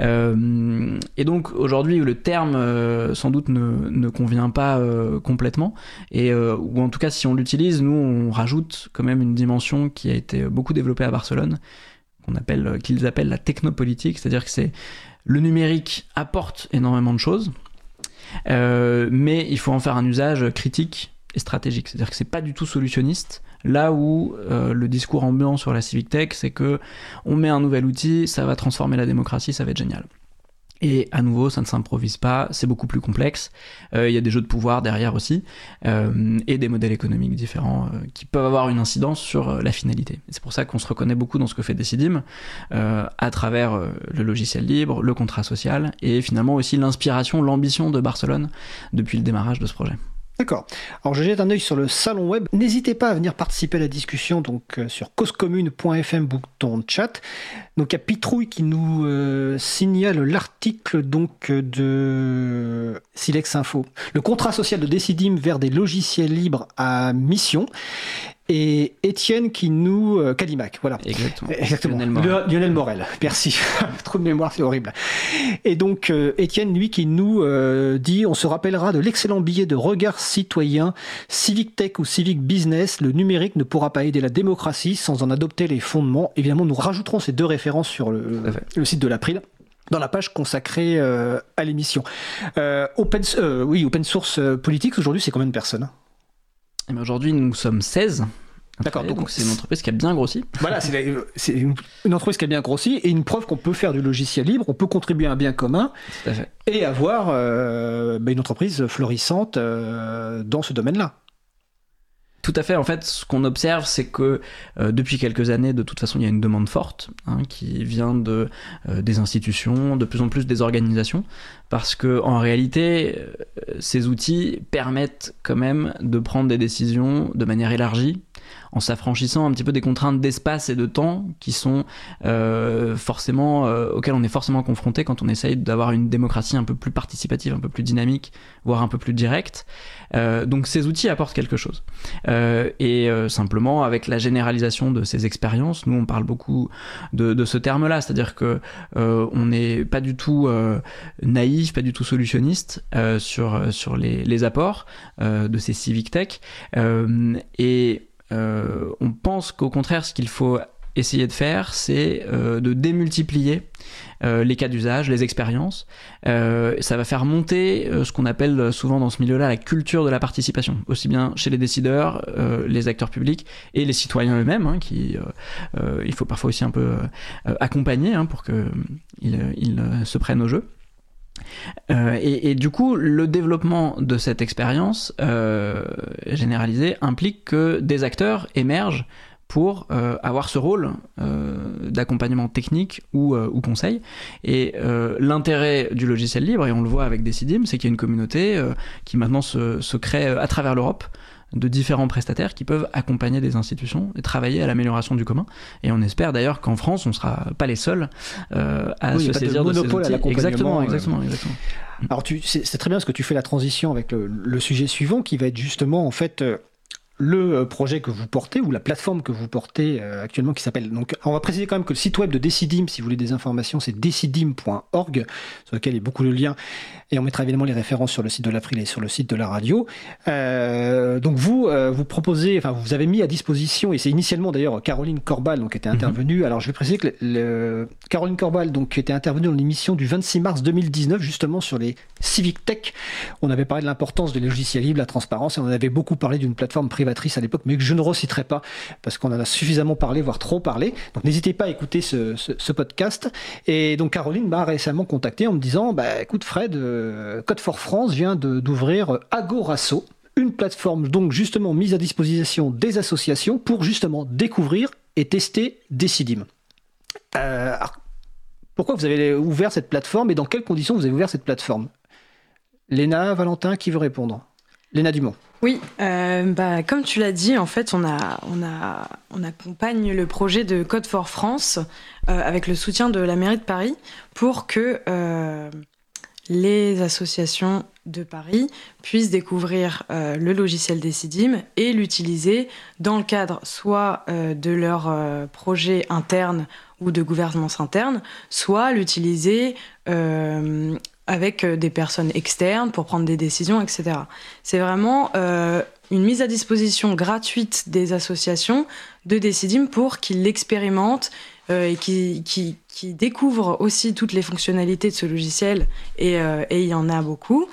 Euh, et donc aujourd'hui, le terme sans doute ne, ne convient pas complètement, et ou en tout cas si on l'utilise, nous on rajoute quand même une dimension qui a été beaucoup développée à Barcelone, euh, qu'ils appellent la technopolitique, c'est-à-dire que c'est le numérique apporte énormément de choses, euh, mais il faut en faire un usage critique et stratégique. C'est-à-dire que c'est pas du tout solutionniste. Là où euh, le discours ambiant sur la civic tech, c'est que on met un nouvel outil, ça va transformer la démocratie, ça va être génial. Et à nouveau, ça ne s'improvise pas, c'est beaucoup plus complexe. Euh, Il y a des jeux de pouvoir derrière aussi, euh, et des modèles économiques différents euh, qui peuvent avoir une incidence sur la finalité. C'est pour ça qu'on se reconnaît beaucoup dans ce que fait Decidim, à travers le logiciel libre, le contrat social, et finalement aussi l'inspiration, l'ambition de Barcelone depuis le démarrage de ce projet. D'accord. Alors je jette un œil sur le salon web. N'hésitez pas à venir participer à la discussion donc euh, sur causecommune.fm bouton chat. Donc il y a Pitrouille qui nous euh, signale l'article donc euh, de Silex Info. Le contrat social de Decidim vers des logiciels libres à mission. Et Étienne qui nous... euh, voilà. Exactement. Exactement. Lionel Morel. Le- Lionel Morel, merci. Trop de mémoire, c'est horrible. Et donc, euh, Étienne, lui, qui nous euh, dit on se rappellera de l'excellent billet de regard citoyen, Civic Tech ou Civic Business, le numérique ne pourra pas aider la démocratie sans en adopter les fondements. Évidemment, nous rajouterons ces deux références sur le, site de l'April dans la page consacrée euh, à l'émission. Euh, open, oui, open source politique, aujourd'hui, c'est combien de personnes? Et bien Aujourd'hui, nous sommes 16. D'accord, donc c'est une entreprise qui a bien grossi. Voilà, c'est une, une entreprise qui a bien grossi et une preuve qu'on peut faire du logiciel libre, on peut contribuer à un bien commun et avoir euh, bah, une entreprise florissante euh, dans ce domaine-là. Tout à fait. En fait, ce qu'on observe, c'est que euh, depuis quelques années, de toute façon, il y a une demande forte hein, qui vient de euh, des institutions, de plus en plus des organisations, parce que en réalité, euh, ces outils permettent quand même de prendre des décisions de manière élargie en s'affranchissant un petit peu des contraintes d'espace et de temps qui sont euh, forcément euh, auxquelles on est forcément confronté quand on essaye d'avoir une démocratie un peu plus participative, un peu plus dynamique, voire un peu plus directe. Euh, donc ces outils apportent quelque chose. Euh, et euh, simplement avec la généralisation de ces expériences, nous on parle beaucoup de, de ce terme-là, c'est-à-dire que on n'est pas du tout naïf, pas du tout solutionniste sur sur les, les apports de ces civic tech et on pense qu'au contraire, ce qu'il faut essayer de faire, c'est euh, de démultiplier euh, les cas d'usage, les expériences. Euh, ça va faire monter ce qu'on appelle souvent dans ce milieu-là la culture de la participation, aussi bien chez les décideurs, les acteurs publics et les citoyens eux-mêmes, hein, qui il faut parfois aussi un peu accompagner hein, pour qu'ils ils, se prennent au jeu. Et, et, du coup, le développement de cette expérience généralisée implique que des acteurs émergent pour euh, avoir ce rôle euh, d'accompagnement technique ou, euh, conseil. Et l'intérêt du logiciel libre, et on le voit avec Decidim, c'est qu'il y a une communauté qui maintenant se crée à travers l'Europe de différents prestataires qui peuvent accompagner des institutions et travailler à l'amélioration du commun. Et on espère d'ailleurs qu'en France, on ne sera pas les seuls à se saisir de, ces outils. Exactement, exactement, exactement. Alors c'est très bien parce que tu fais la transition avec le, le, sujet suivant qui va être justement en fait le euh, projet que vous portez ou la plateforme que vous portez euh, actuellement qui s'appelle. Donc, on va préciser quand même que le site web de Decidim, si vous voulez des informations, c'est decidim.org, sur lequel il y a beaucoup de liens. Et on mettra évidemment les références sur le site de l'April et sur le site de la radio. Euh, donc, vous, vous proposez, enfin, vous avez mis à disposition, et c'est initialement d'ailleurs Caroline Corbal, donc, qui était mhm. intervenue. Alors, je vais préciser que le, Caroline Corbal, donc, qui était intervenue dans l'émission du 26 mars 2019, justement, sur les Civic Tech. On avait parlé de l'importance des logiciels libres, la transparence, et on avait beaucoup parlé d'une plateforme privée à l'époque, mais que je ne reciterai pas parce qu'on en a suffisamment parlé, voire trop parlé. Donc n'hésitez pas à écouter ce, podcast. Et donc Caroline m'a récemment contacté en me disant, bah écoute Fred, euh, Code for France vient d'ouvrir Agorasso, une plateforme donc justement mise à disposition des associations pour justement découvrir et tester Decidim. Euh, pourquoi vous avez ouvert cette plateforme et dans quelles conditions vous avez ouvert cette plateforme? Léna, Valentin, qui veut répondre? Léna Dumont. Oui, euh, bah, comme tu l'as dit, en fait, on, a, on, accompagne le projet de Code for France euh, avec le soutien de la mairie de Paris pour que euh, les associations de Paris puissent découvrir le logiciel Decidim et l'utiliser dans le cadre soit de leur projet interne ou de gouvernance interne, soit l'utiliser avec euh, des personnes externes pour prendre des décisions, etc. C'est vraiment euh, une mise à disposition gratuite des associations de Decidim pour qu'ils l'expérimentent euh, et qu'ils qui, découvrent aussi toutes les fonctionnalités de ce logiciel, et, il y en a beaucoup,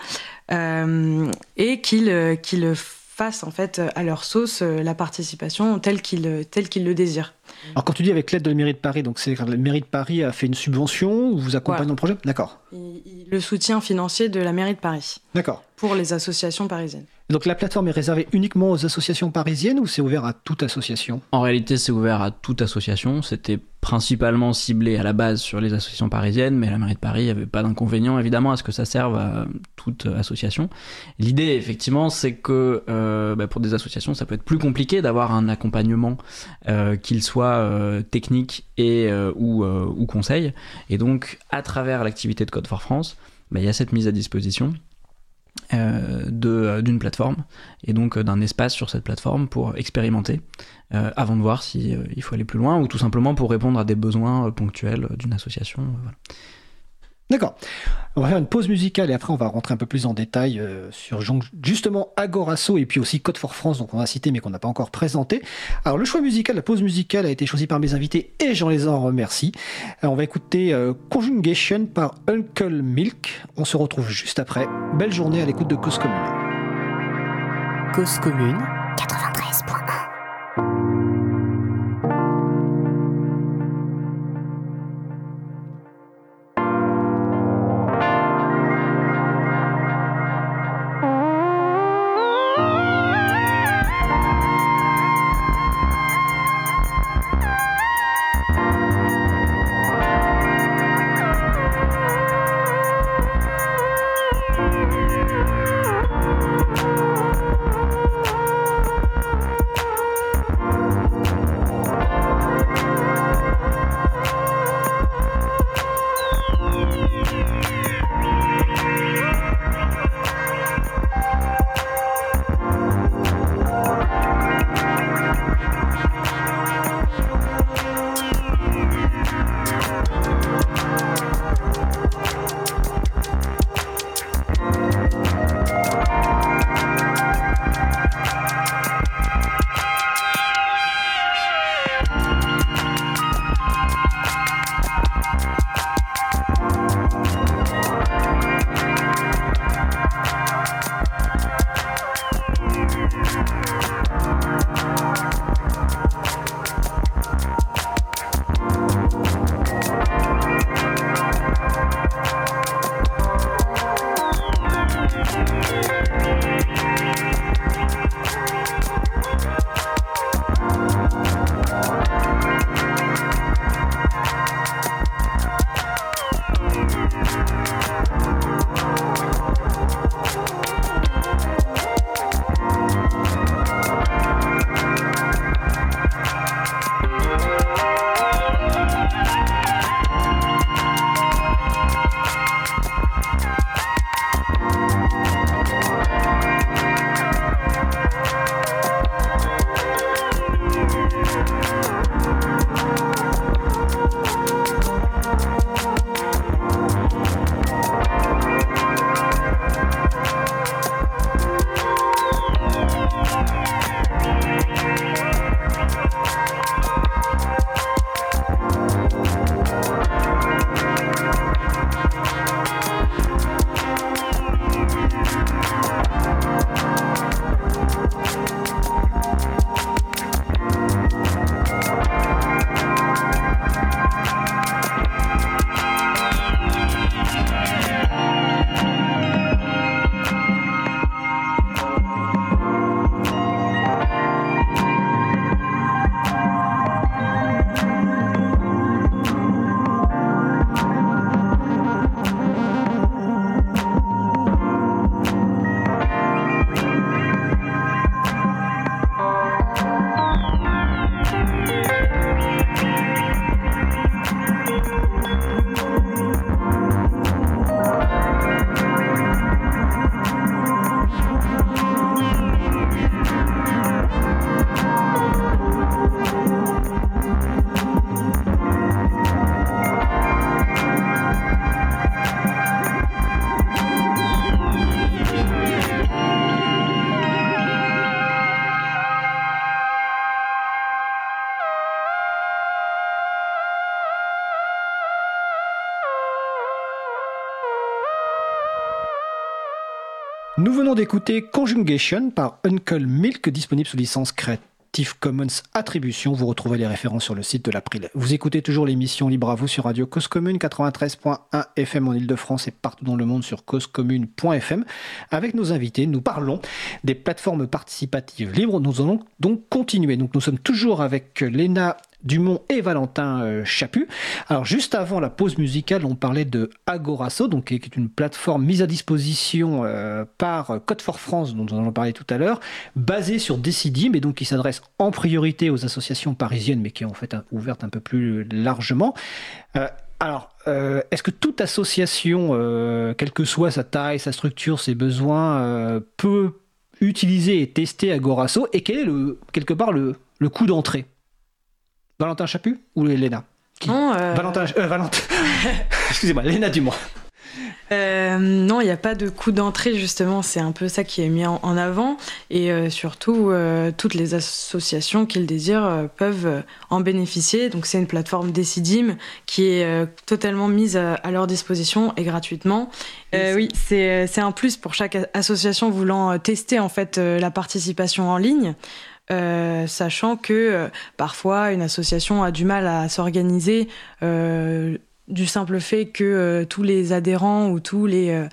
et qu'ils fassent en fait à leur sauce la participation telle qu'ils le désirent. Alors quand tu dis avec l'aide de la mairie de Paris, donc c'est la mairie de Paris a fait une subvention ou vous accompagnez dans le projet? D'accord. Le soutien financier de la mairie de Paris. D'accord. Pour les associations parisiennes. Donc la plateforme est réservée uniquement aux associations parisiennes ou c'est ouvert à toute association? En réalité, c'est ouvert à toute association. C'était principalement ciblé à la base sur les associations parisiennes, mais la mairie de Paris n'avait pas d'inconvénient évidemment à ce que ça serve à toute association. L'idée, effectivement, c'est que euh, bah, pour des associations, ça peut être plus compliqué d'avoir un accompagnement euh, qu'il soit euh, technique ou, conseil. Et donc, à travers l'activité de Code for France, bah, il y a cette mise à disposition d'une plateforme et donc euh, d'un espace sur cette plateforme pour expérimenter avant de voir s'il il faut aller plus loin ou tout simplement pour répondre à des besoins ponctuels d'une association. D'accord. On va faire une pause musicale et après on va rentrer un peu plus en détail euh, sur justement Agorasso et puis aussi Code for France, donc on va citer mais qu'on n'a pas encore présenté. Alors le choix musical, la pause musicale a été choisi par mes invités et j'en les en remercie. on va écouter euh, Conjugation par Uncle Milk. On se retrouve juste après. Belle journée à l'écoute de Cause Commune. Cause Commune 93.1 d'écouter Conjugation par Uncle Milk, disponible sous licence Creative Commons Attribution. Vous retrouvez les références sur le site de l'April. Vous écoutez toujours l'émission Libre à vous sur Radio Cause Commune 93.1 FM en Ile-de-France et partout dans le monde sur causecommune.fm. Avec nos invités, nous parlons des plateformes participatives libres. Nous allons donc continuer. Donc nous sommes toujours avec Léna Dumont et Valentin euh, Chaput. Alors juste avant la pause musicale, on parlait de Agoraso, donc qui est une plateforme mise à disposition euh, par Code for France, dont nous en parlé tout à l'heure, basée sur Decidim et donc qui s'adresse en priorité aux associations parisiennes, mais qui est en fait ouverte un peu plus largement. Euh, alors, euh, est-ce que toute association, euh, quelle que soit sa taille, sa structure, ses besoins, euh, peut utiliser et tester Agoraso Et quel est le, quelque part le coût d'entrée? Valentin Chaput ou Léna? Qui? Non, euh, Valentin, euh, Valentin. Excusez-moi, Léna Dumont. Euh, non, il n'y a pas de coût d'entrée, justement. C'est un peu ça qui est mis en, en avant. Et euh, surtout, euh, toutes les associations qui le désirent euh, peuvent euh, en bénéficier. Donc, c'est une plateforme Decidim qui est euh, totalement mise à, à leur disposition et gratuitement. Euh, oui, c'est un plus pour chaque association voulant tester en fait euh, la participation en ligne. Euh, sachant que euh, parfois une association a du mal à s'organiser euh, du simple fait que tous les adhérents ou tous les,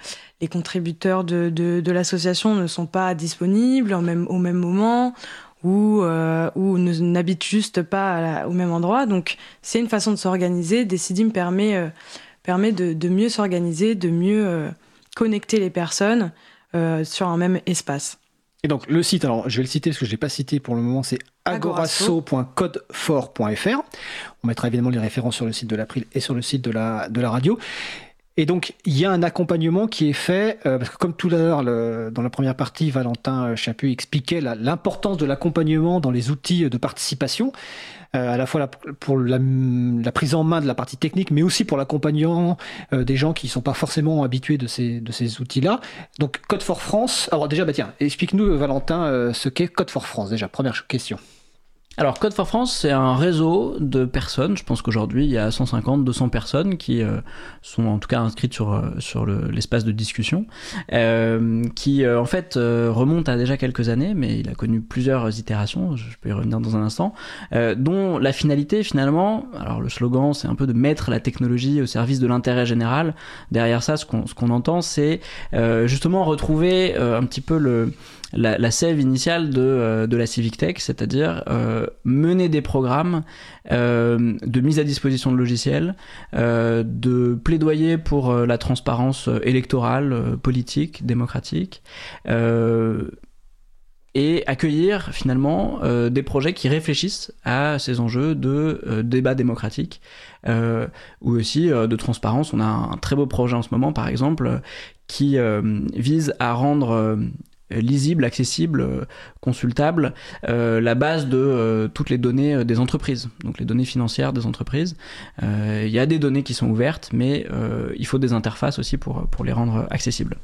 contributeurs de, l'association ne sont pas disponibles au même, moment ou, euh, ou n'habitent juste pas au même endroit. Donc c'est une façon de s'organiser. Decidim permet, de, mieux s'organiser, de mieux connecter les personnes sur un même espace. Et donc le site, alors je vais le citer parce que je ne l'ai pas cité pour le moment, c'est agorasso.codefort.fr. On mettra évidemment les références sur le site de l'April et sur le site de la, de la radio. Et donc, il y a un accompagnement qui est fait, euh, parce que comme tout à l'heure, dans la première partie, Valentin euh, Chaput expliquait l'importance de l'accompagnement dans les outils de participation, euh, à la fois pour la, la prise en main de la partie technique, mais aussi pour l'accompagnement euh, des gens qui ne sont pas forcément habitués de ces, de ces outils-là. Donc, Code for France, alors déjà, bah tiens, explique-nous, Valentin, euh, ce qu'est Code for France, déjà, première question. Alors, Code for France, c'est un réseau de personnes. Je pense qu'aujourd'hui, il y a 150, 200 personnes qui euh, sont en tout cas inscrites sur, euh, sur le- l'espace de discussion, euh, qui euh, en fait euh, remonte à déjà quelques années, mais il a connu plusieurs itérations, je peux y revenir dans un instant, euh, dont la finalité finalement, alors le slogan, c'est un peu de mettre la technologie au service de l'intérêt général. Derrière ça, ce qu'on, ce qu'on entend, c'est justement retrouver un petit peu le la, sève initiale de, euh, de la Civic Tech, c'est-à-dire euh, mener des programmes euh, de mise à disposition de logiciels, de plaidoyer pour la transparence électorale, politique, démocratique, et accueillir finalement des projets qui réfléchissent à ces enjeux de débat démocratique ou aussi de transparence. On a un très beau projet en ce moment, par exemple, qui vise à rendre lisible, accessible, euh, consultable, euh, la base de euh, toutes les données euh, des entreprises, donc les données financières des entreprises. Euh, Il y a des données qui sont ouvertes, mais euh, il faut des interfaces aussi pour, pour les rendre accessibles.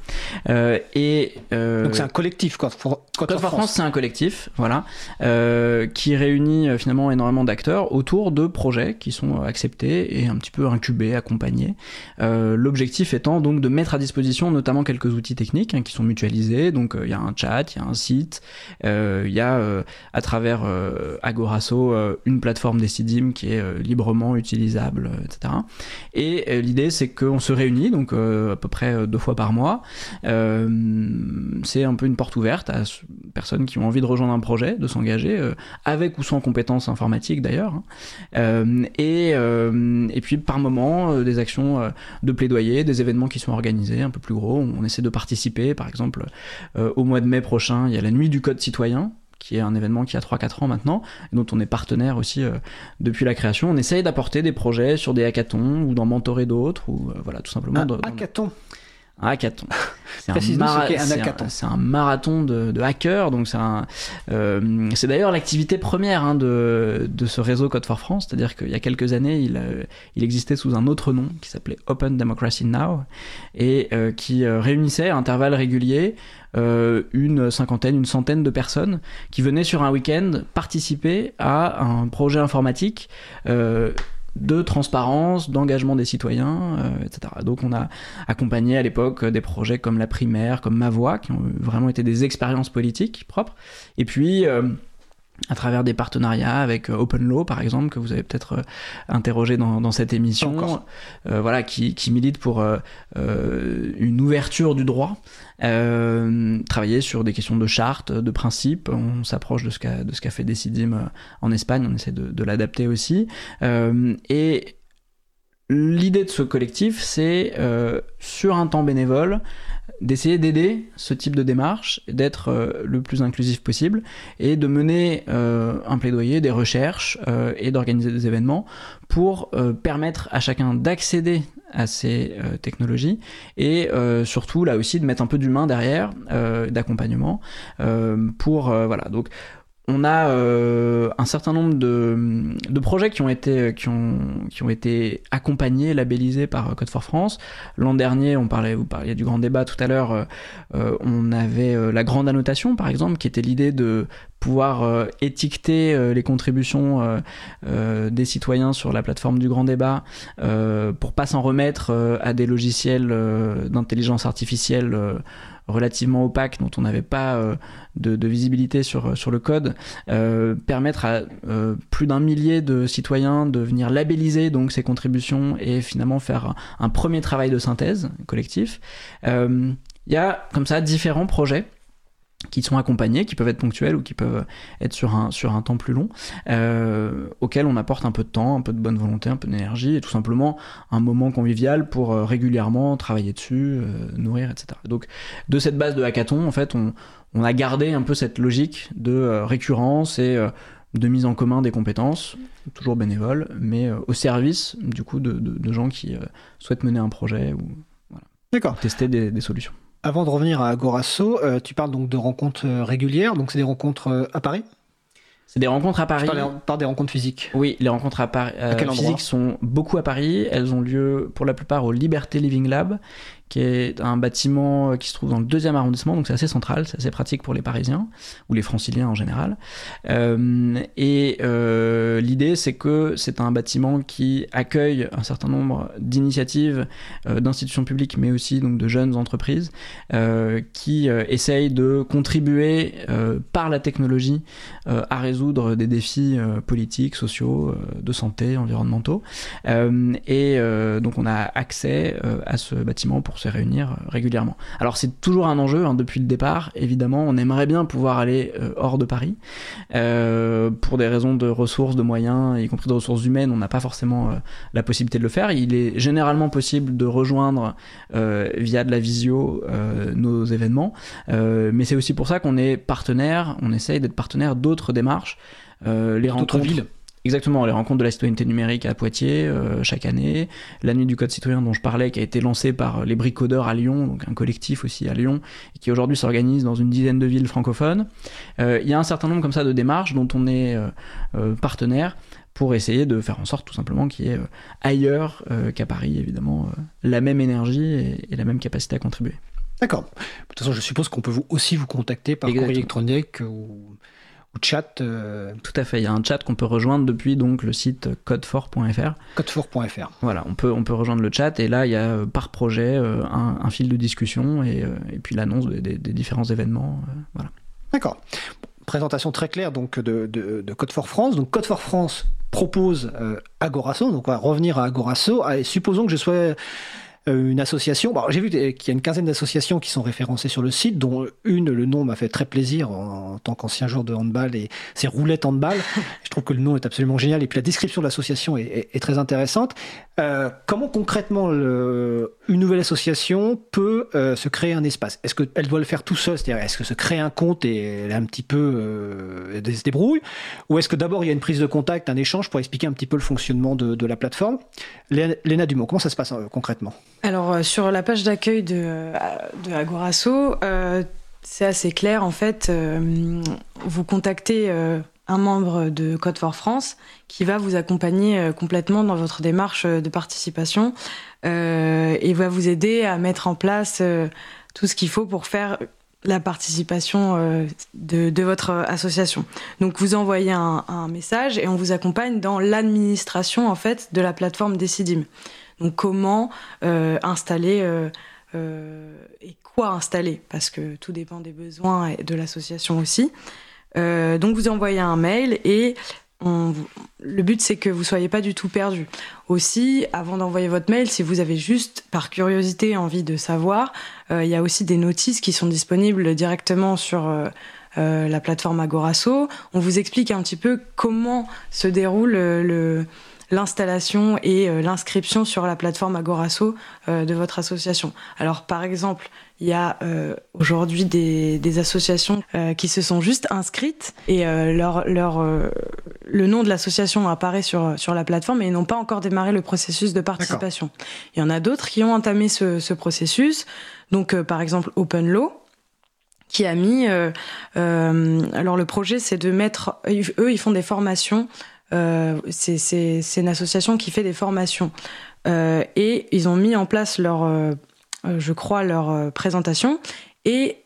Euh, et, euh, Donc, c'est un collectif, Code for, Code Code for France, c'est un collectif, voilà, euh, qui réunit euh, finalement énormément d'acteurs autour de projets qui sont euh, acceptés et un petit peu incubés, accompagnés. Euh, L'objectif étant donc de mettre à disposition notamment quelques outils techniques hein, qui sont mutualisés. Donc euh, il y a un chat, il y a un site, euh, il y a euh, à travers euh, Agorasso euh, une plateforme Decidim qui est librement utilisable, etc. Et l'idée c'est qu'on se réunit donc à peu près deux fois par mois. C'est un peu une porte ouverte à personnes qui ont envie de rejoindre un projet, de s'engager, avec ou sans compétences informatiques d'ailleurs. hein. Et, et puis par moment, des actions de plaidoyer, des événements qui sont organisés un peu plus gros. On essaie de participer, par exemple, euh, au mois de mai prochain, il y a la nuit du code citoyen qui est un événement qui a 3-4 ans maintenant, et dont on est partenaire aussi euh, depuis la création. On essaye d'apporter des projets sur des hackathons ou d'en mentorer d'autres, ou euh, voilà, tout simplement. Un dans- hackathon. un hackathon. C'est ce un un marathon de, de hackers, donc c'est euh, d'ailleurs l'activité première hein, de, de ce réseau Code for France, c'est-à-dire qu'il y a quelques années, il, euh, il existait sous un autre nom qui s'appelait Open Democracy Now et euh, qui réunissait à intervalles réguliers une cinquantaine, une centaine de personnes qui venaient sur un week-end participer à un projet informatique. Euh, de transparence, d'engagement des citoyens, etc. Donc on a accompagné à l'époque des projets comme la primaire, comme Ma Voix, qui ont vraiment été des expériences politiques propres. Et puis à travers des partenariats avec euh, Open Law par exemple que vous avez peut-être euh, interrogé dans, dans, cette émission euh, voilà qui, qui, milite pour euh, une ouverture du droit. Travailler sur des questions de charte de principe. On s'approche de ce qu'a de ce qu'a fait Decidim en Espagne. On essaie de, de l'adapter aussi. Et L'idée de ce collectif, c'est sur un temps bénévole, d'essayer d'aider ce type de démarche, d'être euh, le plus inclusif possible et de mener euh, un plaidoyer, des recherches euh, et d'organiser des événements pour permettre à chacun d'accéder à ces technologies et surtout là aussi de mettre un peu d'humain derrière, d'accompagnement pour voilà. Donc on a euh, un certain nombre de, projets qui ont, été, qui, ont, qui ont été accompagnés, labellisés par Code for France. L'an dernier, on parlait, vous parliez du grand débat tout à l'heure, euh, euh, on avait la grande annotation, par exemple, qui était l'idée de pouvoir étiqueter les contributions des citoyens sur la plateforme du grand débat pour pas s'en remettre à des logiciels d'intelligence artificielle relativement opaque, dont on n'avait pas euh, de, visibilité sur, sur le code, euh, permettre à euh, plus d'un millier de citoyens de venir labelliser donc ces contributions et finalement faire un premier travail de synthèse collectif. Il y a comme ça différents projets qui sont accompagnés, qui peuvent être ponctuels ou qui peuvent être sur un, sur un temps plus long, euh, auxquels on apporte un peu de temps, un peu de bonne volonté, un peu d'énergie, et tout simplement un moment convivial pour euh, régulièrement travailler dessus, euh, nourrir, etc. Donc de cette base de hackathon, en fait, on, on a gardé un peu cette logique de euh, récurrence et de mise en commun des compétences, toujours bénévoles, mais au service du coup de, de, de gens qui souhaitent mener un projet ou voilà, tester des, des solutions. Avant de revenir à Agorasso, euh, tu parles donc de rencontres euh, régulières, donc c'est des rencontres euh, à Paris? C'est des rencontres à Paris. Parle des rencontres physiques. Oui, les rencontres à Paris physiques sont beaucoup à Paris. Elles ont lieu pour la plupart au Liberté Living Lab, qui est un bâtiment euh, qui se trouve dans le deuxième arrondissement, donc c'est assez central, c'est assez pratique pour les Parisiens, ou les franciliens en général. Euh, et euh, l'idée, c'est que c'est un bâtiment qui accueille un certain nombre d'initiatives d'institutions publiques, mais aussi donc, de jeunes entreprises, qui essayent de contribuer par la technologie à résoudre des défis politiques, sociaux, de santé, environnementaux. et donc on a accès à ce bâtiment pour se réunir euh, régulièrement. Alors c'est toujours un enjeu hein, depuis le départ, évidemment, on aimerait bien pouvoir aller euh, hors de Paris. Euh, pour des raisons de ressources, de moyens, y compris de ressources humaines, on n'a pas forcément la possibilité de le faire. Il est généralement possible de rejoindre via de la visio nos événements, mais c'est aussi pour ça qu'on est partenaire, on essaye d'être partenaire d'autres démarches. les rencontres villes Exactement, les rencontres de la citoyenneté numérique à Poitiers euh, chaque année, la nuit du code citoyen dont je parlais qui a été lancée par les bricodeurs à Lyon, donc un collectif aussi à Lyon, et qui aujourd'hui s'organise dans une dizaine de villes francophones. Euh, il y a un certain nombre comme ça de démarches dont on est euh, partenaire pour essayer de faire en sorte tout simplement qu'il y ait ailleurs qu'à Paris évidemment la même énergie et, et la même capacité à contribuer. D'accord. De toute façon, je suppose qu'on peut vous, aussi vous contacter par courrier électronique ou chat. Euh, Tout à fait, il y a un chat qu'on peut rejoindre depuis donc le site codefort.fr. Codefort.fr. Voilà, on peut, on peut rejoindre le chat et là il y a euh, par projet euh, un, un, fil de discussion et, et puis l'annonce des, des, des, différents événements. voilà. D'accord. Présentation très claire donc de, de, de Code for France. Donc Code for France propose Agorasso, donc on va revenir à Agorasso. Et supposons que je sois une association. Bon, J'ai vu qu'il y a une quinzaine d'associations qui sont référencées sur le site, dont une, le nom m'a fait très plaisir en, en tant qu'ancien joueur de handball, et c'est Roulette Handball. Je trouve que le nom est absolument génial, et puis la description de l'association est, est, est, très intéressante. Euh, comment concrètement le, une nouvelle association peut euh, se créer un espace? Est-ce qu'elle doit le faire tout seul C'est-à-dire, est-ce que se créer un compte et elle un petit peu euh, se débrouille? Ou est-ce que d'abord il y a une prise de contact, un échange pour expliquer un petit peu le fonctionnement de, de la plateforme? Léna Dumont, comment ça se passe euh, concrètement? Alors, euh, sur la page d'accueil de, de Agorasso, euh, c'est assez clair. En fait, euh, vous contactez euh, un membre de Code for France qui va vous accompagner euh, complètement dans votre démarche de participation et va vous aider à mettre en place tout ce qu'il faut pour faire la participation euh, de, de, votre association. Donc vous envoyez un, un, message et on vous accompagne dans l'administration en fait de la plateforme Decidim. Donc comment euh, installer euh, euh, et quoi installer? Parce que tout dépend des besoins de l'association aussi. Donc vous envoyez un mail et le but c'est que vous soyez pas du tout perdu. Aussi, avant d'envoyer votre mail, si vous avez juste par curiosité envie de savoir, il y a aussi des notices qui sont disponibles directement sur la plateforme Agorasso. On vous explique un petit peu comment se déroule le l'installation et euh, l'inscription sur la plateforme Agorasso euh, de votre association. Alors par exemple, il y a euh, aujourd'hui des, des, associations euh, qui se sont juste inscrites et euh, leur, leur, le nom de l'association apparaît sur, sur la plateforme et ils n'ont pas encore démarré le processus de participation. Il y en a d'autres qui ont entamé ce, ce processus. Donc par exemple Open Law qui a mis alors le projet c'est de mettre eux ils font des formations euh, c'est une association qui fait des formations. Euh, et ils ont mis en place leur, euh, je crois, leur présentation. Et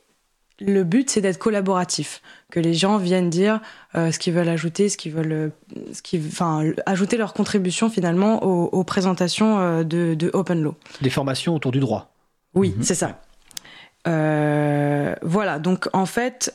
le but, c'est d'être collaboratif, que les gens viennent dire euh, ce qu'ils veulent ajouter, ce qu'ils veulent, ce enfin, ajouter leur contribution finalement aux, aux présentations euh, de, de, Open Law. Des formations autour du droit. Oui, mmh. c'est ça. Euh, voilà, donc en fait,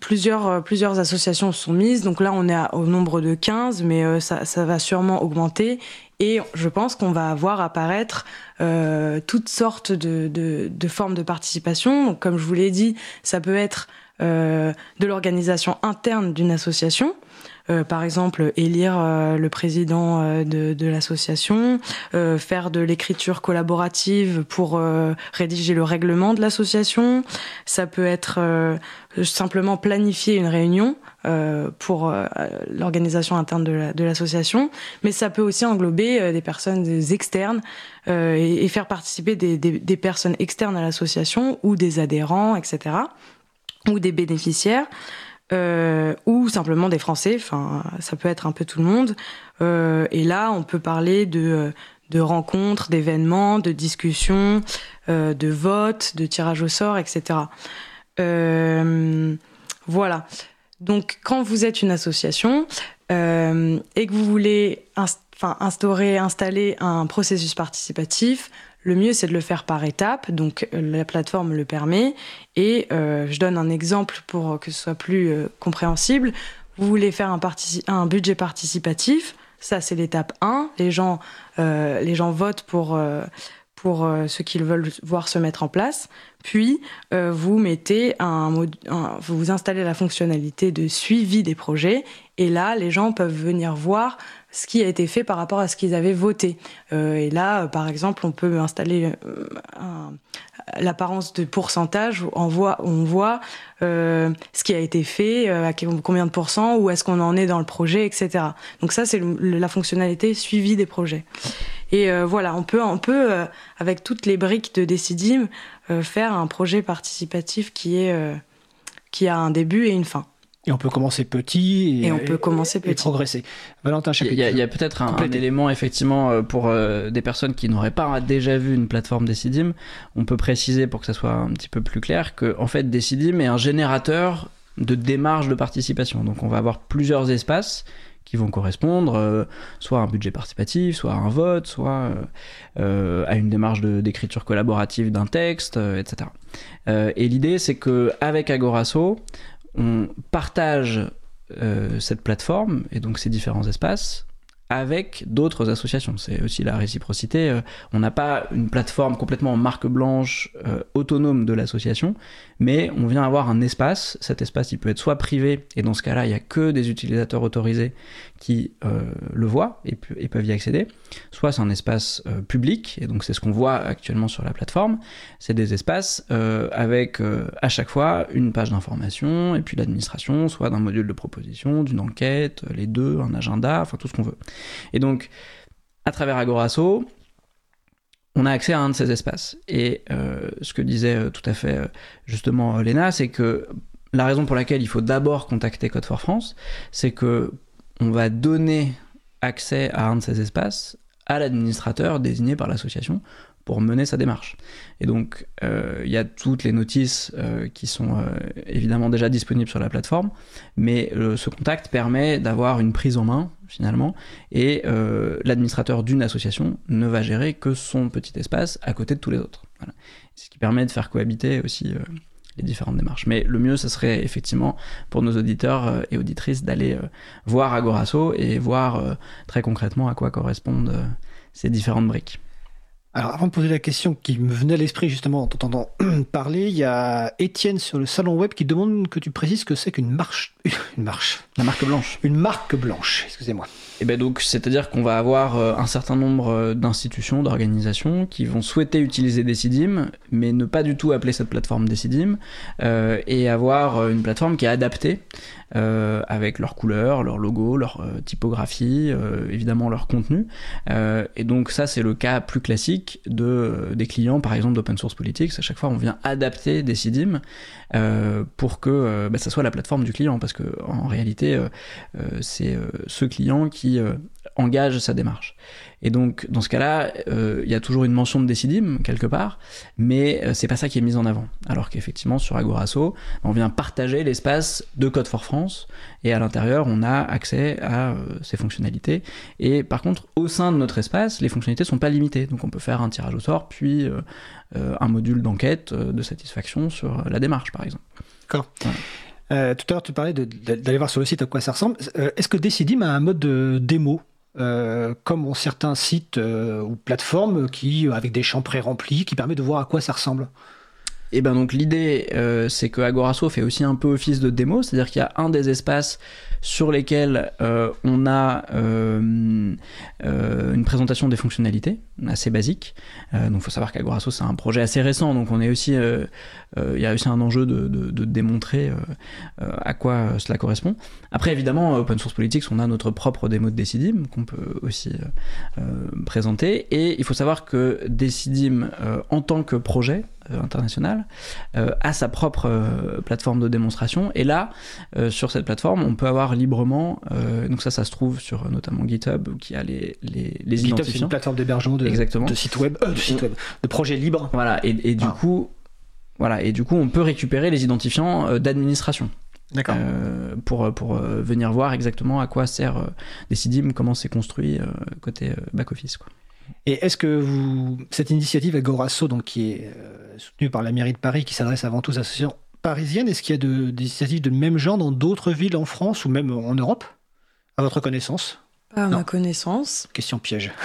plusieurs, euh, plusieurs associations sont mises. Donc là, on est au nombre de 15, mais euh, ça, va sûrement augmenter. Et je pense qu'on va voir apparaître euh, toutes sortes de, de, de, formes de participation. Donc, comme je vous l'ai dit, ça peut être euh, de l'organisation interne d'une association. Euh, par exemple, élire euh, le président euh, de, de l'association, euh, faire de l'écriture collaborative pour euh, rédiger le règlement de l'association. Ça peut être simplement planifier une réunion pour l'organisation interne de l'association, la, mais ça peut aussi englober des personnes externes et, et, faire participer des, des, des personnes externes à l'association ou des adhérents, etc ou des bénéficiaires euh, ou simplement des Français. Enfin, ça peut être un peu tout le monde. Euh, et là, on peut parler de rencontres, d'événements, de discussions, euh, de votes, de tirage au sort, etc. Voilà. Donc, quand vous êtes une association et que vous voulez inst instaurer, installer un processus participatif, le mieux, c'est de le faire par étapes, donc euh, la plateforme le permet. Et euh, je donne un exemple pour que ce soit plus euh, compréhensible. Vous voulez faire un, budget participatif, ça c'est l'étape 1. Les gens, les gens votent pour, pour ce qu'ils veulent voir se mettre en place. Puis, vous mettez un, vous installez la fonctionnalité de suivi des projets. Et là, les gens peuvent venir voir ce qui a été fait par rapport à ce qu'ils avaient voté. Euh, et là, par exemple, on peut installer euh, l'apparence de pourcentage, on voit, on voit euh, ce qui a été fait, euh, à combien de pourcents, où est-ce qu'on en est dans le projet, etc. Donc ça, c'est la fonctionnalité suivi des projets. Et euh, voilà, on peut, on peut euh, avec toutes les briques de Decidim, faire un projet participatif qui, est, qui a un début et une fin. Et on peut commencer petit et, et on peut commencer petit. et progresser. Valentin Il y a, y a peut-être un, un, élément effectivement euh, pour euh, des personnes qui n'auraient pas déjà vu une plateforme Decidim. On peut préciser pour que ça soit un petit peu plus clair que en fait Decidim est un générateur de démarches de participation. Donc on va avoir plusieurs espaces qui vont correspondre euh, soit à un budget participatif, soit à un vote, soit euh, à une démarche d'écriture collaborative d'un texte, euh, etc. et l'idée c'est que avec Agorasso, on partage euh, cette plateforme et donc ces différents espaces avec d'autres associations. C'est aussi la réciprocité. Euh, on n'a pas une plateforme complètement en marque blanche euh, autonome de l'association, mais on vient avoir un espace. Cet espace, il peut être soit privé, et dans ce cas-là, il n'y a que des utilisateurs autorisés qui euh, le voient et, peuvent y accéder. Soit c'est un espace euh, public, et donc c'est ce qu'on voit actuellement sur la plateforme. C'est des espaces euh, avec à chaque fois une page d'information, et puis l'administration, soit d'un module de proposition, d'une enquête, les deux, un agenda, enfin tout ce qu'on veut. Et donc, à travers Agorasso, on a accès à un de ces espaces. Et ce que disait tout à fait justement Léna, c'est que la raison pour laquelle il faut d'abord contacter Code for France, c'est que on va donner accès à un de ces espaces à l'administrateur désigné par l'association pour mener sa démarche. Et donc, euh, il y a toutes les notices euh, qui sont euh, évidemment déjà disponibles sur la plateforme, mais ce contact permet d'avoir une prise en main, finalement, et l'administrateur d'une association ne va gérer que son petit espace à côté de tous les autres. Ce qui permet de faire cohabiter aussi les différentes démarches. Mais le mieux, ce serait effectivement pour nos auditeurs et auditrices d'aller voir Agorasso et voir très concrètement à quoi correspondent ces différentes briques. Alors, avant de poser la question qui me venait à l'esprit justement en t'entendant parler, il y a Étienne sur le salon web qui demande que tu précises que c'est qu'une marche. Une marche. La marque blanche. Une marque blanche, excusez-moi. Et eh ben donc, c'est-à-dire qu'on va avoir euh, un certain nombre euh, d'institutions, d'organisations qui vont souhaiter utiliser Decidim, mais ne pas du tout appeler cette plateforme Decidim, euh, et avoir une plateforme qui est adaptée euh, avec leurs couleurs, leur logo, leur typographie, euh, évidemment leur contenu. et donc ça, c'est le cas plus classique de, des clients, par exemple d'Open Source Politics. À chaque fois, on vient adapter des CIDIM pour que bah, ça soit la plateforme du client, parce que en réalité, c'est ce client qui engage sa démarche. Et donc, dans ce cas-là, euh, il y a toujours une mention de Decidim quelque part, mais euh, c'est pas ça qui est mis en avant. Alors qu'effectivement, sur Agorasso, on vient partager l'espace de Code for France, et à l'intérieur, on a accès à euh, ces fonctionnalités. Et par contre, au sein de notre espace, les fonctionnalités sont pas limitées. Donc, on peut faire un tirage au sort, puis un module d'enquête de satisfaction sur la démarche, par exemple. D'accord. tout à l'heure, tu parlais d'aller voir sur le site à quoi ça ressemble. Est-ce que Decidim a un mode de démo? Euh, comme ont certains sites euh, ou plateformes qui, avec des champs pré-remplis, qui permettent de voir à quoi ça ressemble. Et ben donc l'idée, euh, c'est que Agorasso fait aussi un peu office de démo, c'est-à-dire qu'il y a un des espaces sur lesquels euh, on a euh, euh, une présentation des fonctionnalités assez basique. donc il faut savoir qu'Agorasso c'est un projet assez récent, donc on est aussi, il y a aussi un enjeu de, de démontrer à quoi cela correspond. Après évidemment, Open Source Politics, on a notre propre démo de Decidim qu'on peut aussi présenter, et il faut savoir que Decidim en tant que projet, international, a sa propre plateforme de démonstration. Et là, sur cette plateforme, on peut avoir librement. Euh, donc ça, ça se trouve sur notamment GitHub qui a les, les, les GitHub, c'est une plateforme d'hébergement de, Exactement. de sites web, euh, de, site web, de projets libres. Voilà, et, et du ah. coup, voilà, et du coup, on peut récupérer les identifiants euh, d'administration. D'accord. pour pour venir voir exactement à quoi sert Decidim, comment c'est construit côté back office quoi. Et est-ce que vous cette initiative Agorasso donc qui est soutenue par la mairie de Paris qui s'adresse avant tout aux associations parisienne, est-ce qu'il y a de, des initiatives de même genre dans d'autres villes en France ou même en Europe, à votre connaissance? Pas à ma connaissance. Question piège.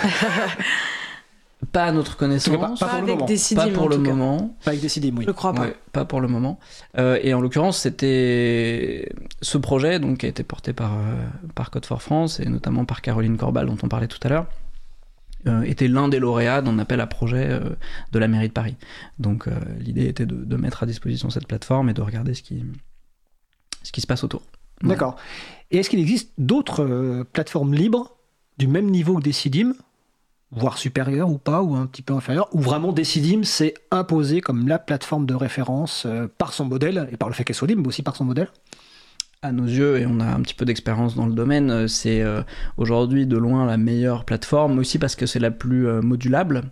Pas à notre connaissance. Pas, pas, avec Decidim, pas pour le moment. Pas avec Decidim, oui. Je crois pas. pas pour le moment. Euh, et en l'occurrence, c'était ce projet donc, qui a été porté par, euh, par Code for France et notamment par Caroline Corbal, dont on parlait tout à l'heure. Euh, était l'un des lauréats d'un appel à projet euh, de la mairie de Paris. Donc euh, l'idée était de, mettre à disposition cette plateforme et de regarder ce qui, ce qui se passe autour. D'accord. Et est-ce qu'il existe d'autres plateformes libres du même niveau que Decidim, voire supérieures ou pas, ou un petit peu inférieures, ou vraiment Decidim s'est imposé comme la plateforme de référence par son modèle, et par le fait qu'elle soit libre, mais aussi par son modèle? À nos yeux, et on a un petit peu d'expérience dans le domaine, euh, c'est euh, aujourd'hui de loin la meilleure plateforme, aussi parce que c'est la plus euh, modulable.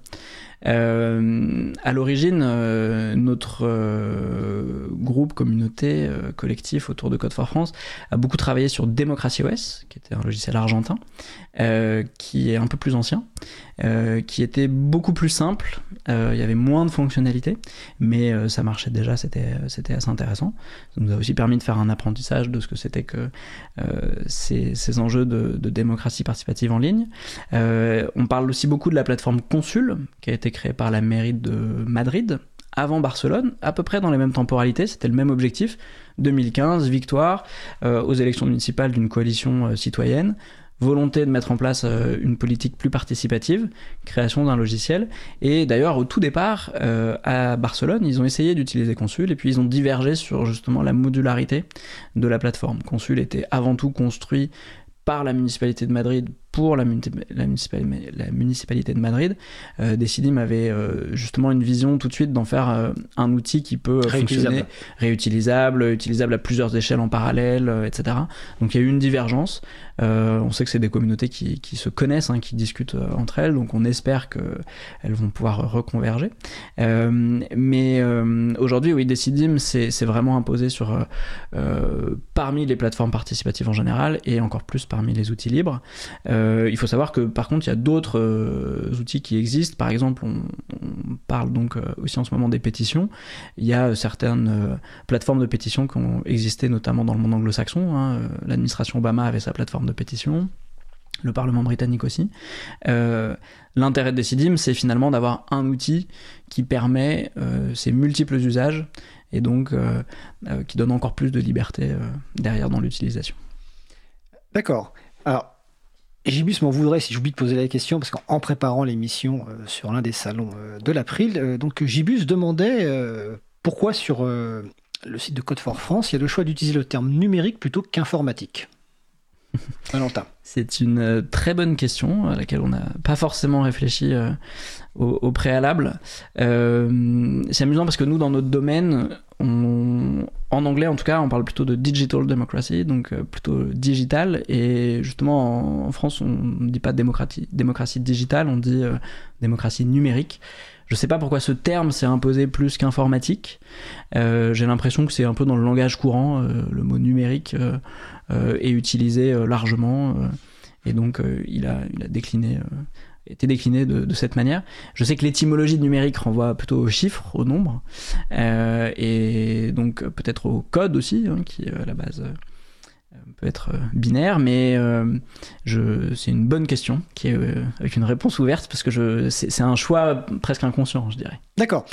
Euh, à l'origine, euh, notre euh, groupe, communauté, collectif autour de Code for France a beaucoup travaillé sur Democracy OS, qui était un logiciel argentin, qui est un peu plus ancien, qui était beaucoup plus simple. il y avait moins de fonctionnalités, mais ça marchait déjà, c'était assez intéressant. Ça nous a aussi permis de faire un apprentissage de ce que c'était que ces, ces, enjeux de, de, démocratie participative en ligne. on parle aussi beaucoup de la plateforme Consul, qui a été créé par la mairie de Madrid avant Barcelone, à peu près dans les mêmes temporalités, c'était le même objectif. 2015, victoire euh, aux élections municipales d'une coalition euh, citoyenne, volonté de mettre en place euh, une politique plus participative, création d'un logiciel. Et d'ailleurs, au tout départ, à Barcelone, ils ont essayé d'utiliser Consul et puis ils ont divergé sur justement la modularité de la plateforme. Consul était avant tout construit par la municipalité de Madrid pour la, la, municipalité de Madrid, euh, Decidim avait euh, justement une vision tout de suite d'en faire euh, un outil qui peut fonctionner réutilisable, utilisable à plusieurs échelles en parallèle, etc. Donc il y a eu une divergence. on sait que c'est des communautés qui, qui se connaissent, hein, qui discutent entre elles, donc on espère qu'elles vont pouvoir reconverger. mais aujourd'hui, oui, Decidim c'est vraiment imposé sur parmi les plateformes participatives en général et encore plus parmi les outils libres. Euh, il faut savoir que par contre, il y a d'autres euh, outils qui existent. Par exemple, on, parle donc euh, aussi en ce moment des pétitions. Il y a certaines plateformes de pétitions qui ont existé notamment dans le monde anglo-saxon. Hein. L'administration Obama avait sa plateforme de pétition le Parlement britannique aussi. L'intérêt de Decidim, c'est finalement d'avoir un outil qui permet ces multiples usages et donc qui donne encore plus de liberté derrière dans l'utilisation. D'accord. Alors, Gibus m'en voudrait si j'oublie de poser la question, parce qu'en préparant l'émission euh, sur l'un des salons euh, de l'April, euh, donc Gibus demandait pourquoi sur le site de Code for France, il y a le choix d'utiliser le terme numérique plutôt qu'informatique? Valentin. C'est une très bonne question à laquelle on n'a pas forcément réfléchi au, préalable. c'est amusant parce que nous, dans notre domaine, en anglais en tout cas, on parle plutôt de digital democracy, donc euh, plutôt digital. Et justement, en, France, on ne dit pas démocratie, démocratie digitale, on dit euh, démocratie numérique. Je ne sais pas pourquoi ce terme s'est imposé plus qu'informatique. Euh, j'ai l'impression que c'est un peu dans le langage courant. le mot numérique est utilisé largement. et donc, il, a, il a décliné été décliné de, cette manière. Je sais que l'étymologie numérique renvoie plutôt aux chiffres, aux nombres, euh, et donc peut-être au code aussi, hein, qui à la base euh, peut être euh, binaire, mais c'est une bonne question qui est avec une réponse ouverte parce que c'est, un choix presque inconscient, je dirais. D'accord.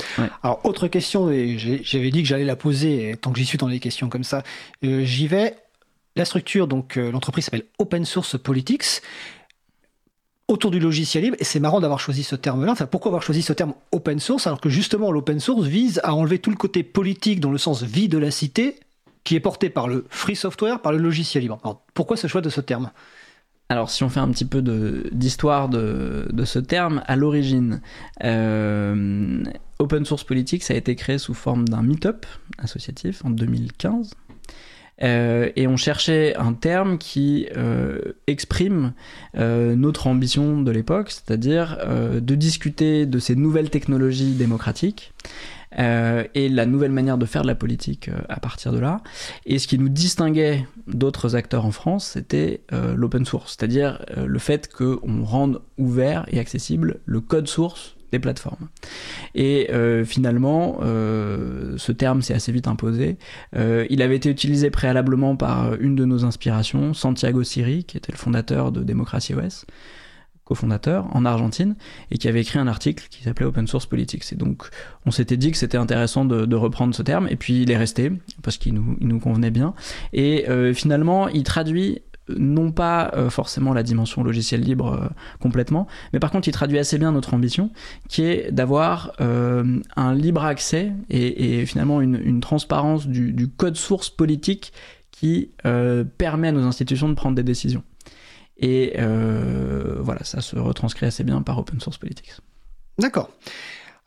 Alors autre question, et j'avais dit que j'allais la poser tant que j'y suis dans les questions comme ça. j'y vais. La structure, donc l'entreprise s'appelle Open Source Politics autour du logiciel libre. Et c'est marrant d'avoir choisi ce terme-là. Enfin, pourquoi avoir choisi ce terme open source alors que justement l'open source vise à enlever tout le côté politique dans le sens vie de la cité qui est porté par le free software, par le logiciel libre. Alors, pourquoi ce choix de ce terme? Alors, si on fait un petit peu d'histoire de, ce terme, à l'origine, euh, Open Source Politics a été créé sous forme d'un meet-up associatif en 2015. Euh, et on cherchait un terme qui euh, exprime euh, notre ambition de l'époque, c'est-à-dire de discuter de ces nouvelles technologies démocratiques. et la nouvelle manière de faire de la politique à partir de là. Et ce qui nous distinguait d'autres acteurs en France, c'était l'open source, c'est-à-dire le fait qu'on rende ouvert et accessible le code source plateformes. Et euh, finalement, euh, ce terme s'est assez vite imposé. Euh, il avait été utilisé préalablement par une de nos inspirations, Santiago Siri, qui était le fondateur de Démocratie OS cofondateur en Argentine et qui avait écrit un article qui s'appelait Open Source Politics. Et donc on s'était dit que c'était intéressant de, reprendre ce terme et puis il est resté parce qu'il nous convenait bien. Et finalement il traduit non pas euh, forcément la dimension logiciel libre euh, complètement, mais par contre il traduit assez bien notre ambition, qui est d'avoir euh, un libre accès et, finalement une, transparence du, code source politique qui permet à nos institutions de prendre des décisions. Et voilà, ça se retranscrit assez bien par Open Source Politics. D'accord.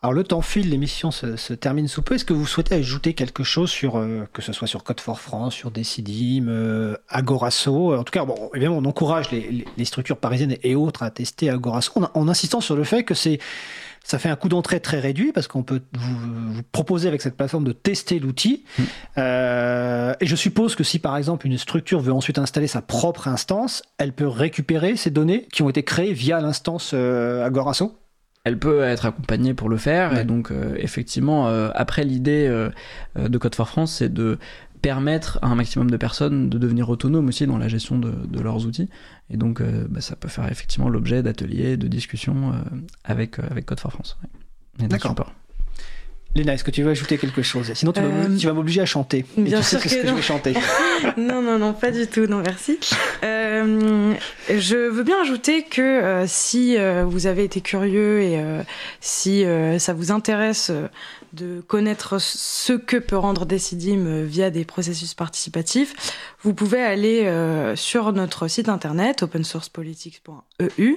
Alors le temps file, l'émission se, termine sous peu. Est-ce que vous souhaitez ajouter quelque chose sur, euh, que ce soit sur Code for France, sur Decidim, euh, Agorasso? En tout cas, bon, évidemment, on encourage les, structures parisiennes et autres à tester Agorasso en, insistant sur le fait que c'est ça fait un coût d'entrée très réduit parce qu'on peut vous, proposer avec cette plateforme de tester l'outil. Mmh. Euh, et je suppose que si par exemple une structure veut ensuite installer sa propre instance, elle peut récupérer ces données qui ont été créées via l'instance Agorasso? Elle peut être accompagnée pour le faire. Et donc, euh, effectivement, euh, après, l'idée euh, de Code for France, c'est de permettre à un maximum de personnes de devenir autonomes aussi dans la gestion de, leurs outils. Et donc, bah, ça peut faire effectivement l'objet d'ateliers, de discussions avec, avec Code for France. D'accord. Léna, est-ce que tu veux ajouter quelque chose Sinon, tu vas, m'obliger à chanter. Bien sûr que, que, je vais chanter. non, non, non, pas du tout. Non, merci. Euh, je veux bien ajouter que euh, si euh, vous avez été curieux et si ça vous intéresse de connaître ce que peut rendre Decidim via des processus participatifs, vous pouvez aller sur notre site internet opensourcepolitics.eu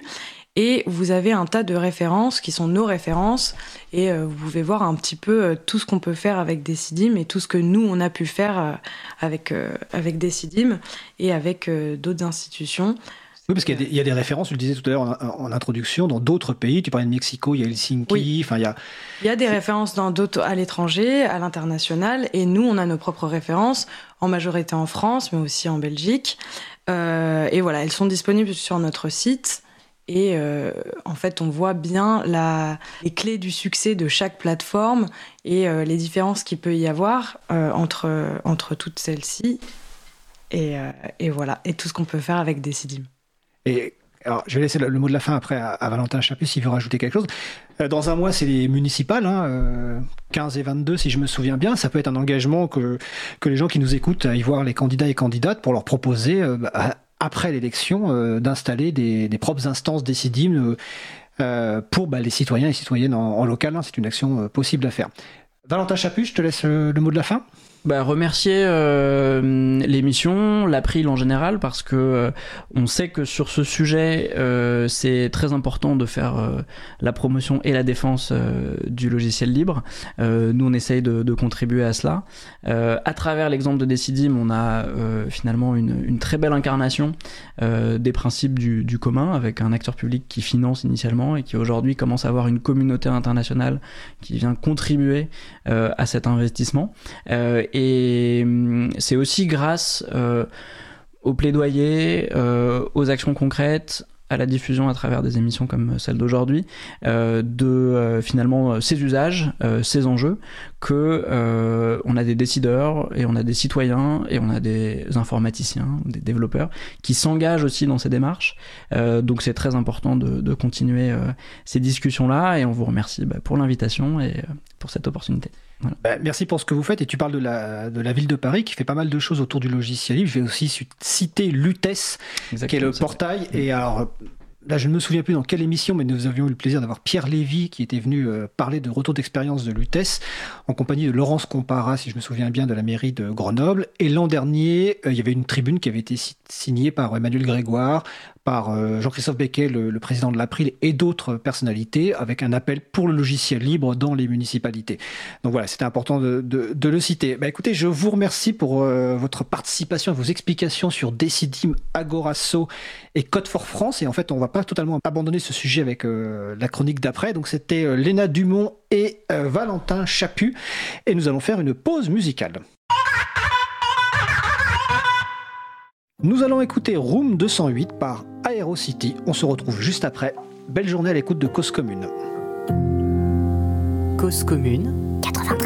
et vous avez un tas de références qui sont nos références. Et euh, vous pouvez voir un petit peu euh, tout ce qu'on peut faire avec Decidim et tout ce que nous, on a pu faire euh, avec, avec Decidim et avec d'autres institutions. Oui, parce qu'il y, a des références, je le disais tout à l'heure en, introduction, dans d'autres pays. Tu parlais de Mexico, il y a Helsinki. Enfin, il y a... il y a des références dans d'autres, à l'étranger, à l'international. Et nous, on a nos propres références, en majorité en France, mais aussi en Belgique. et voilà, elles sont disponibles sur notre site. Et euh, en fait, on voit bien les clés du succès de chaque plateforme et euh, les différences qu'il peut y avoir euh, entre, entre toutes celles-ci. Et, voilà, et tout ce qu'on peut faire avec Decidim. Et alors, je vais laisser le, mot de la fin après à, Valentin Chaput s'il veut rajouter quelque chose. Dans un mois, c'est les municipales, hein, 15 et 22 si je me souviens bien. Ça peut être un engagement que, que les gens qui nous écoutent aillent voir les candidats et candidates pour leur proposer bah, après l'élection, euh, d'installer des, propres instances décidimes euh, euh, pour bah, les citoyens et citoyennes en, local. Hein. c'est une action possible à faire. Valentin Chaput, je te laisse le mot de la fin bah, remercier euh, l'émission, l'April en général, parce que euh, on sait que sur ce sujet, euh, c'est très important de faire la promotion et la défense du logiciel libre. nous, on essaye de, de contribuer à cela. à travers l'exemple de Decidim, on a finalement une, une, très belle incarnation des principes du, du, commun, avec un acteur public qui finance initialement et qui aujourd'hui commence à avoir une communauté internationale qui vient contribuer à cet investissement et hum, c'est aussi grâce euh, au plaidoyer, euh, aux actions concrètes, à la diffusion à travers des émissions comme celle d'aujourd'hui, euh, de finalement ces usages, ces enjeux, que on a des décideurs et on a des citoyens et on a des informaticiens, des développeurs qui s'engagent aussi dans ces démarches. donc c'est très important de, continuer ces discussions-là et on vous remercie bah, pour l'invitation et pour cette opportunité. Bah, merci pour ce que vous faites. Et tu parles de la, de la ville de Paris qui fait pas mal de choses autour du logiciel libre. Je vais aussi citer Lutes, qui est le portail. Et alors, là, je ne me souviens plus dans quelle émission, mais nous avions eu le plaisir d'avoir Pierre Lévy qui était venu euh, parler de retour d'expérience de Lutes en compagnie de Laurence Compara, si je me souviens bien, de la mairie de Grenoble. Et l'an dernier, euh, il y avait une tribune qui avait été signée par Emmanuel Grégoire, par euh, Jean-Christophe Becquet, le, président de l'April, et d'autres personnalités, avec un appel pour le logiciel libre dans les municipalités. Donc voilà, c'était important de, le citer. Bah, écoutez, je vous remercie pour euh, votre participation, vos explications sur Decidim, Agorasso et Code for France. Et en fait, on ne va pas totalement abandonner ce sujet avec euh, la chronique d'après. Donc c'était Léna Dumont et Valentin Chaput. Et nous allons faire une pause musicale. Nous allons écouter Room 208 par Aerocity. On se retrouve juste après. Belle journée à l'écoute de Cause Commune. Cause Commune 93.1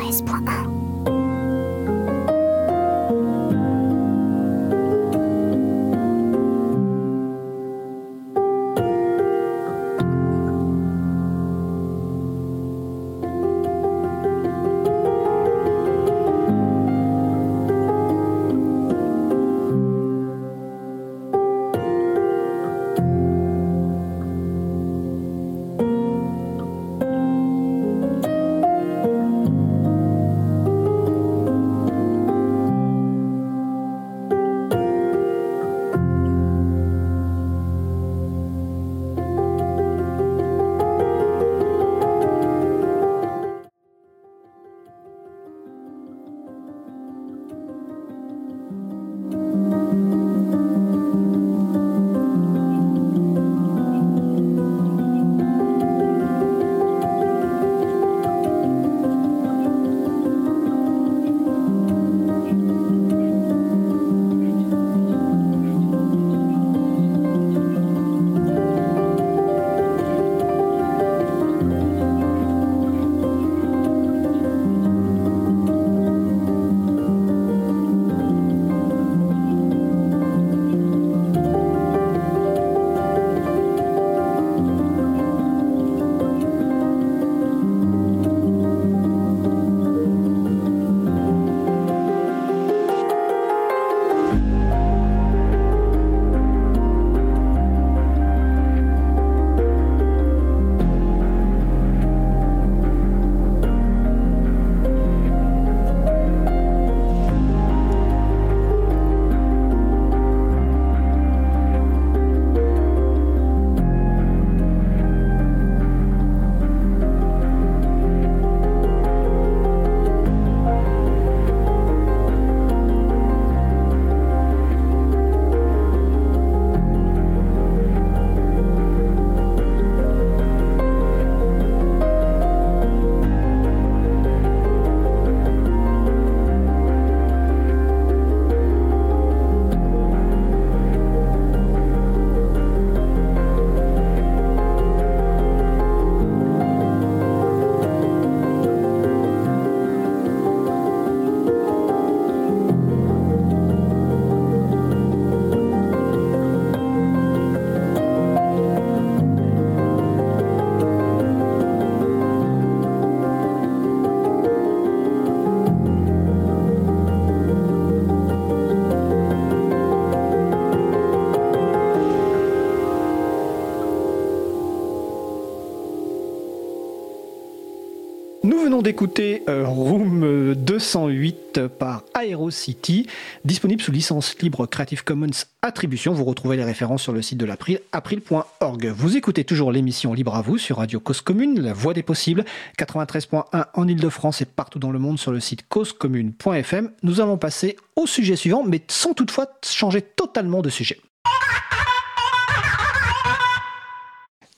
d'écouter euh, Room 208 par Aerocity, disponible sous licence libre Creative Commons Attribution. Vous retrouvez les références sur le site de l'April, april.org. Vous écoutez toujours l'émission Libre à vous sur Radio Cause Commune, la voix des possibles, 93.1 en Ile-de-France et partout dans le monde sur le site causecommune.fm. Nous allons passer au sujet suivant, mais sans toutefois changer totalement de sujet.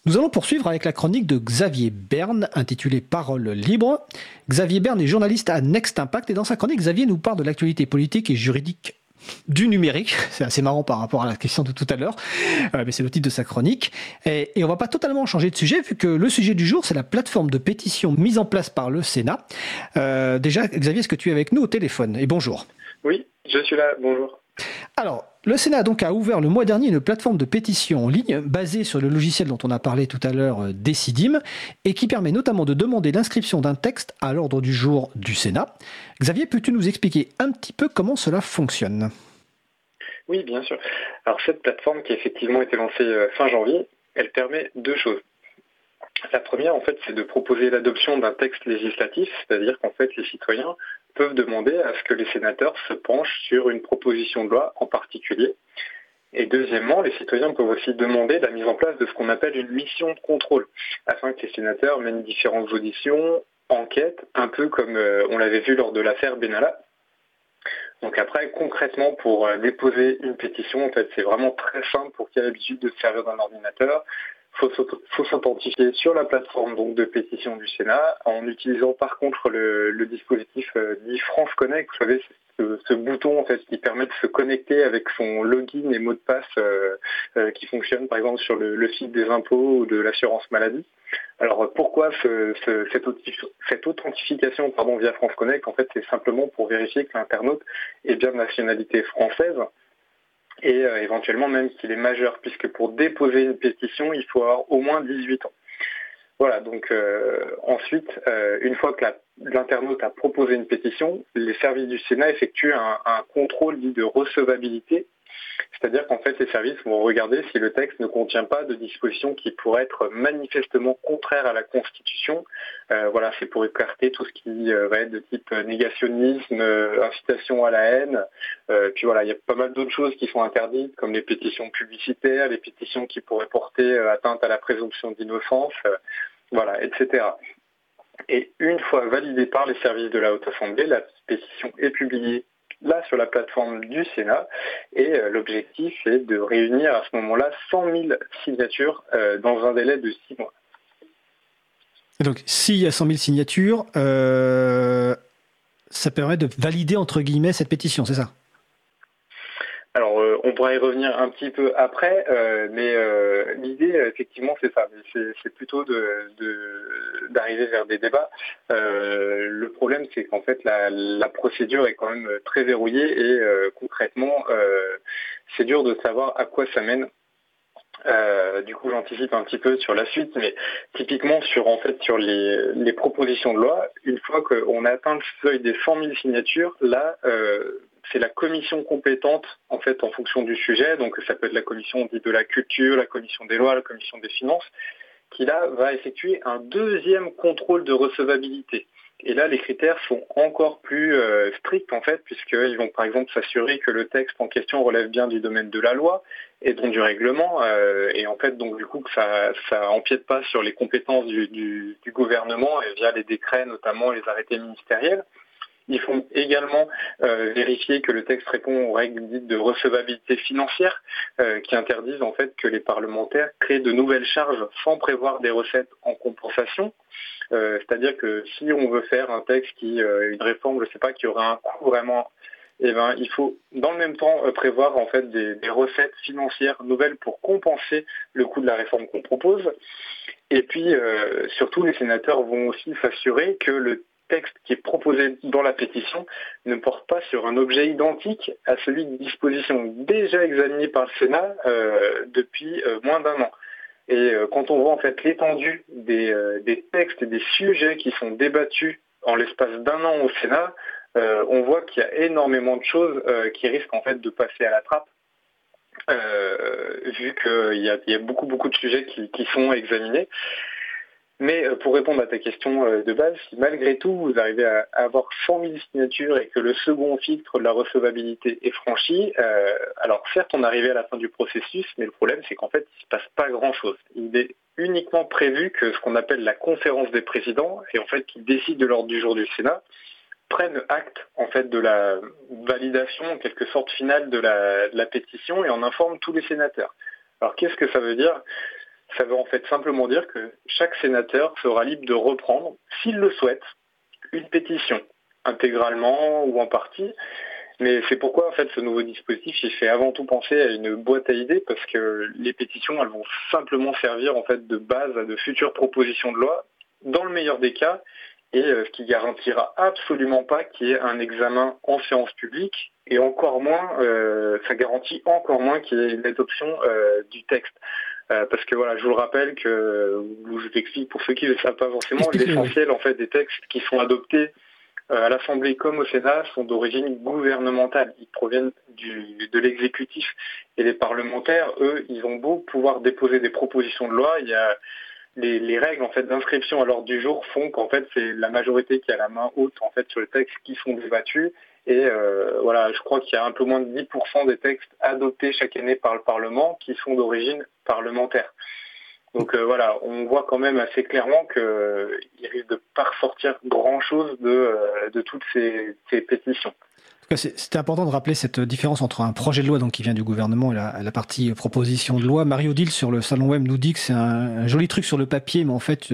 Nous allons poursuivre avec la chronique de Xavier Berne, intitulée Parole libre. Xavier Berne est journaliste à Next Impact et dans sa chronique, Xavier nous parle de l'actualité politique et juridique du numérique. C'est assez marrant par rapport à la question de tout à l'heure, euh, mais c'est le titre de sa chronique. Et, et, on va pas totalement changer de sujet, vu que le sujet du jour, c'est la plateforme de pétition mise en place par le Sénat. Euh, déjà, Xavier, est-ce que tu es avec nous au téléphone? Et bonjour. Oui, je suis là, bonjour. Alors, le Sénat donc a ouvert le mois dernier une plateforme de pétition en ligne basée sur le logiciel dont on a parlé tout à l'heure, euh, Decidim, et qui permet notamment de demander l'inscription d'un texte à l'ordre du jour du Sénat. Xavier, peux-tu nous expliquer un petit peu comment cela fonctionne? Oui, bien sûr. Alors cette plateforme qui a effectivement été lancée euh, fin janvier, elle permet deux choses. La première, en fait, c'est de proposer l'adoption d'un texte législatif, c'est-à-dire qu'en fait, les citoyens peuvent demander à ce que les sénateurs se penchent sur une proposition de loi en particulier. Et deuxièmement, les citoyens peuvent aussi demander la mise en place de ce qu'on appelle une mission de contrôle, afin que les sénateurs mènent différentes auditions, enquêtes, un peu comme euh, on l'avait vu lors de l'affaire Benalla. Donc après, concrètement, pour euh, déposer une pétition, en fait, c'est vraiment très simple pour qui a l'habitude de se servir d'un ordinateur faut faut s'authentifier sur la plateforme donc de pétition du Sénat en utilisant par contre le, le dispositif euh, dit France Connect. Vous savez, ce, ce, bouton en fait qui permet de se connecter avec son login et mot de passe euh, euh, qui fonctionne par exemple sur le, le, site des impôts ou de l'assurance maladie. Alors pourquoi ce, ce, cette, cette, authentification pardon, via France Connect? En fait, c'est simplement pour vérifier que l'internaute est bien de nationalité française et euh, éventuellement même qu'il est majeur, puisque pour déposer une pétition, il faut avoir au moins 18 ans. Voilà, donc euh, ensuite, euh, une fois que l'internaute a proposé une pétition, les services du Sénat effectuent un contrôle dit de recevabilité c'est-à-dire qu'en fait, les services vont regarder si le texte ne contient pas de dispositions qui pourraient être manifestement contraires à la Constitution. Euh, voilà, c'est pour écarter tout ce qui euh, va être de type négationnisme, euh, incitation à la haine. Puis voilà, il y a pas mal d'autres choses qui sont interdites, comme les pétitions publicitaires, les pétitions qui pourraient porter atteinte à la présomption d'innocence, voilà, etc. Et une fois validée par les services de la Haute Assemblée, la pétition est publiée là sur la plateforme du Sénat. Et euh, l'objectif est de réunir à ce moment-là 100 000 signatures euh, dans un délai de 6 mois. donc, s'il y a 100 000 signatures, euh, ça permet de valider, entre guillemets, cette pétition, c'est ça? Euh, on pourrait y revenir un petit peu après, euh, mais euh, l'idée, effectivement, c'est ça. C'est plutôt d'arriver de, vers des débats. le problème, c'est qu'en fait, la, la, procédure est quand même très verrouillée et concrètement, c'est dur de savoir à quoi ça mène. du coup, j'anticipe un petit peu sur la suite, mais typiquement sur en fait sur les, les propositions de loi, une fois qu'on a atteint le seuil des 100 000 signatures, là, c'est la commission compétente en fait en fonction du sujet. Donc ça peut être la commission de la culture, la commission des lois, la commission des finances, qui là va effectuer un deuxième contrôle de recevabilité. Et là, les critères sont encore plus euh, stricts en fait, puisqu'ils vont par exemple s'assurer que le texte en question relève bien du domaine de la loi et donc du règlement, euh, et en fait donc du coup que ça ça empiète pas sur les compétences du, du, du gouvernement et via les décrets notamment les arrêtés ministériels. Il faut également euh, vérifier que le texte répond aux règles dites de recevabilité financière euh, qui interdisent en fait que les parlementaires créent de nouvelles charges sans prévoir des recettes en compensation. Euh, C'est-à-dire que si on veut faire un texte qui, euh, une réforme, je ne sais pas, qui aura un coût vraiment eh ben, il faut dans le même temps euh, prévoir en fait des, des, recettes financières nouvelles pour compenser le coût de la réforme qu'on propose. Et puis euh, surtout, les sénateurs vont aussi s'assurer que le texte qui est proposé dans la pétition ne porte pas sur un objet identique à celui de disposition déjà examiné par le Sénat euh, depuis euh, moins d'un an. Et euh, quand on voit en fait l'étendue des, euh, des, textes et des sujets qui sont débattus en l'espace d'un an au Sénat, euh, on voit qu'il y a énormément de choses qui risquent en fait de passer à la trappe. vu qu'il y a, y a, beaucoup beaucoup de sujets qui, qui sont examinés. Mais euh, pour répondre à ta question euh, de base, si malgré tout vous arrivez à avoir 100 000 signatures et que le second filtre de la recevabilité est franchi, euh, alors certes on arrive à la fin du processus, mais le problème c'est qu'en fait il ne se passe pas grand-chose. Il est uniquement prévu que ce qu'on appelle la conférence des présidents, et en fait qui décide de l'ordre du jour du Sénat, prennent acte en fait de la validation en quelque sorte finale de la, de la pétition et en informent tous les sénateurs. Alors qu'est-ce que ça veut dire? Ça veut en fait simplement dire que chaque sénateur sera libre de reprendre, s'il le souhaite, une pétition, intégralement ou en partie. Mais c'est pourquoi en fait ce nouveau dispositif il fait avant tout penser à une boîte à idées parce que les pétitions elles vont simplement servir en fait de base à de futures propositions de loi dans le meilleur des cas et euh, ce qui garantira absolument pas qu'il y ait un examen en séance publique et encore moins euh, ça garantit encore moins qu'il y ait l'adoption euh, du texte. Euh, parce que voilà, je vous le rappelle que, je vous explique pour ceux qui ne le savent pas forcément, l'essentiel en fait des textes qui sont adoptés euh, à l'Assemblée comme au Sénat sont d'origine gouvernementale. Ils proviennent du, de l'exécutif. Et les parlementaires, eux, ils ont beau pouvoir déposer des propositions de loi, il y a les, les règles en fait d'inscription à l'ordre du jour font qu'en fait c'est la majorité qui a la main haute en fait sur les textes qui sont débattus et euh, voilà, je crois qu'il y a un peu moins de 10% des textes adoptés chaque année par le Parlement qui sont d'origine parlementaire. Donc euh, voilà, on voit quand même assez clairement qu'il risque de pas ressortir grand-chose de, euh, de toutes ces, ces pétitions. C'était important de rappeler cette différence entre un projet de loi donc, qui vient du gouvernement et la, partie proposition de loi. Marie Odile sur le salon web nous dit que c'est un, joli truc sur le papier, mais en fait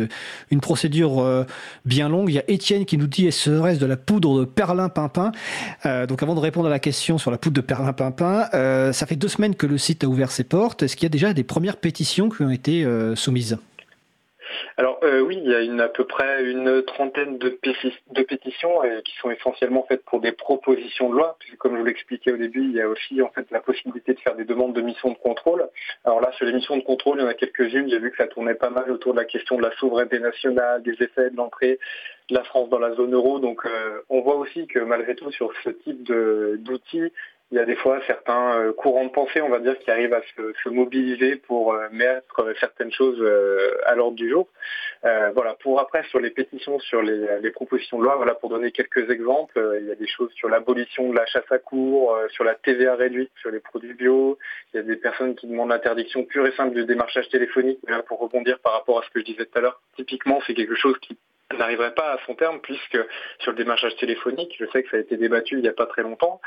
une procédure euh, bien longue. Il y a Étienne qui nous dit serait-ce de la poudre de perlimpinpin? Euh, Donc avant de répondre à la question sur la poudre de perlimpinpin, euh, ça fait deux semaines que le site a ouvert ses portes. Est-ce qu'il y a déjà des premières pétitions qui ont été euh, soumises? Alors euh, oui, il y a une, à peu près une trentaine de, pétitions euh, qui sont essentiellement faites pour des propositions de loi. Puisque, comme je vous l'expliquais au début, il y a aussi en fait la possibilité de faire des demandes de missions de contrôle. Alors là, sur les missions de contrôle, il y en a quelques-unes. J'ai vu que ça tournait pas mal autour de la question de la souveraineté nationale, des effets de l'entrée de la France dans la zone euro. Donc euh, on voit aussi que malgré tout, sur ce type d'outils, il y a des fois certains euh, courants de pensée, on va dire, qui arrivent à se, mobiliser pour euh, mettre euh, certaines choses à l'ordre du jour. voilà. Pour après, sur les pétitions, sur les, propositions de loi, voilà, pour donner quelques exemples, il y a des choses sur l'abolition de la chasse à cours, sur la TVA réduite sur les produits bio. Il y a des personnes qui demandent l'interdiction pure et simple du démarchage téléphonique. Là, pour rebondir par rapport à ce que je disais tout à l'heure, typiquement, c'est quelque chose qui n'arriverait pas à son terme puisque sur le démarchage téléphonique, je sais que ça a été débattu il n'y a pas très longtemps.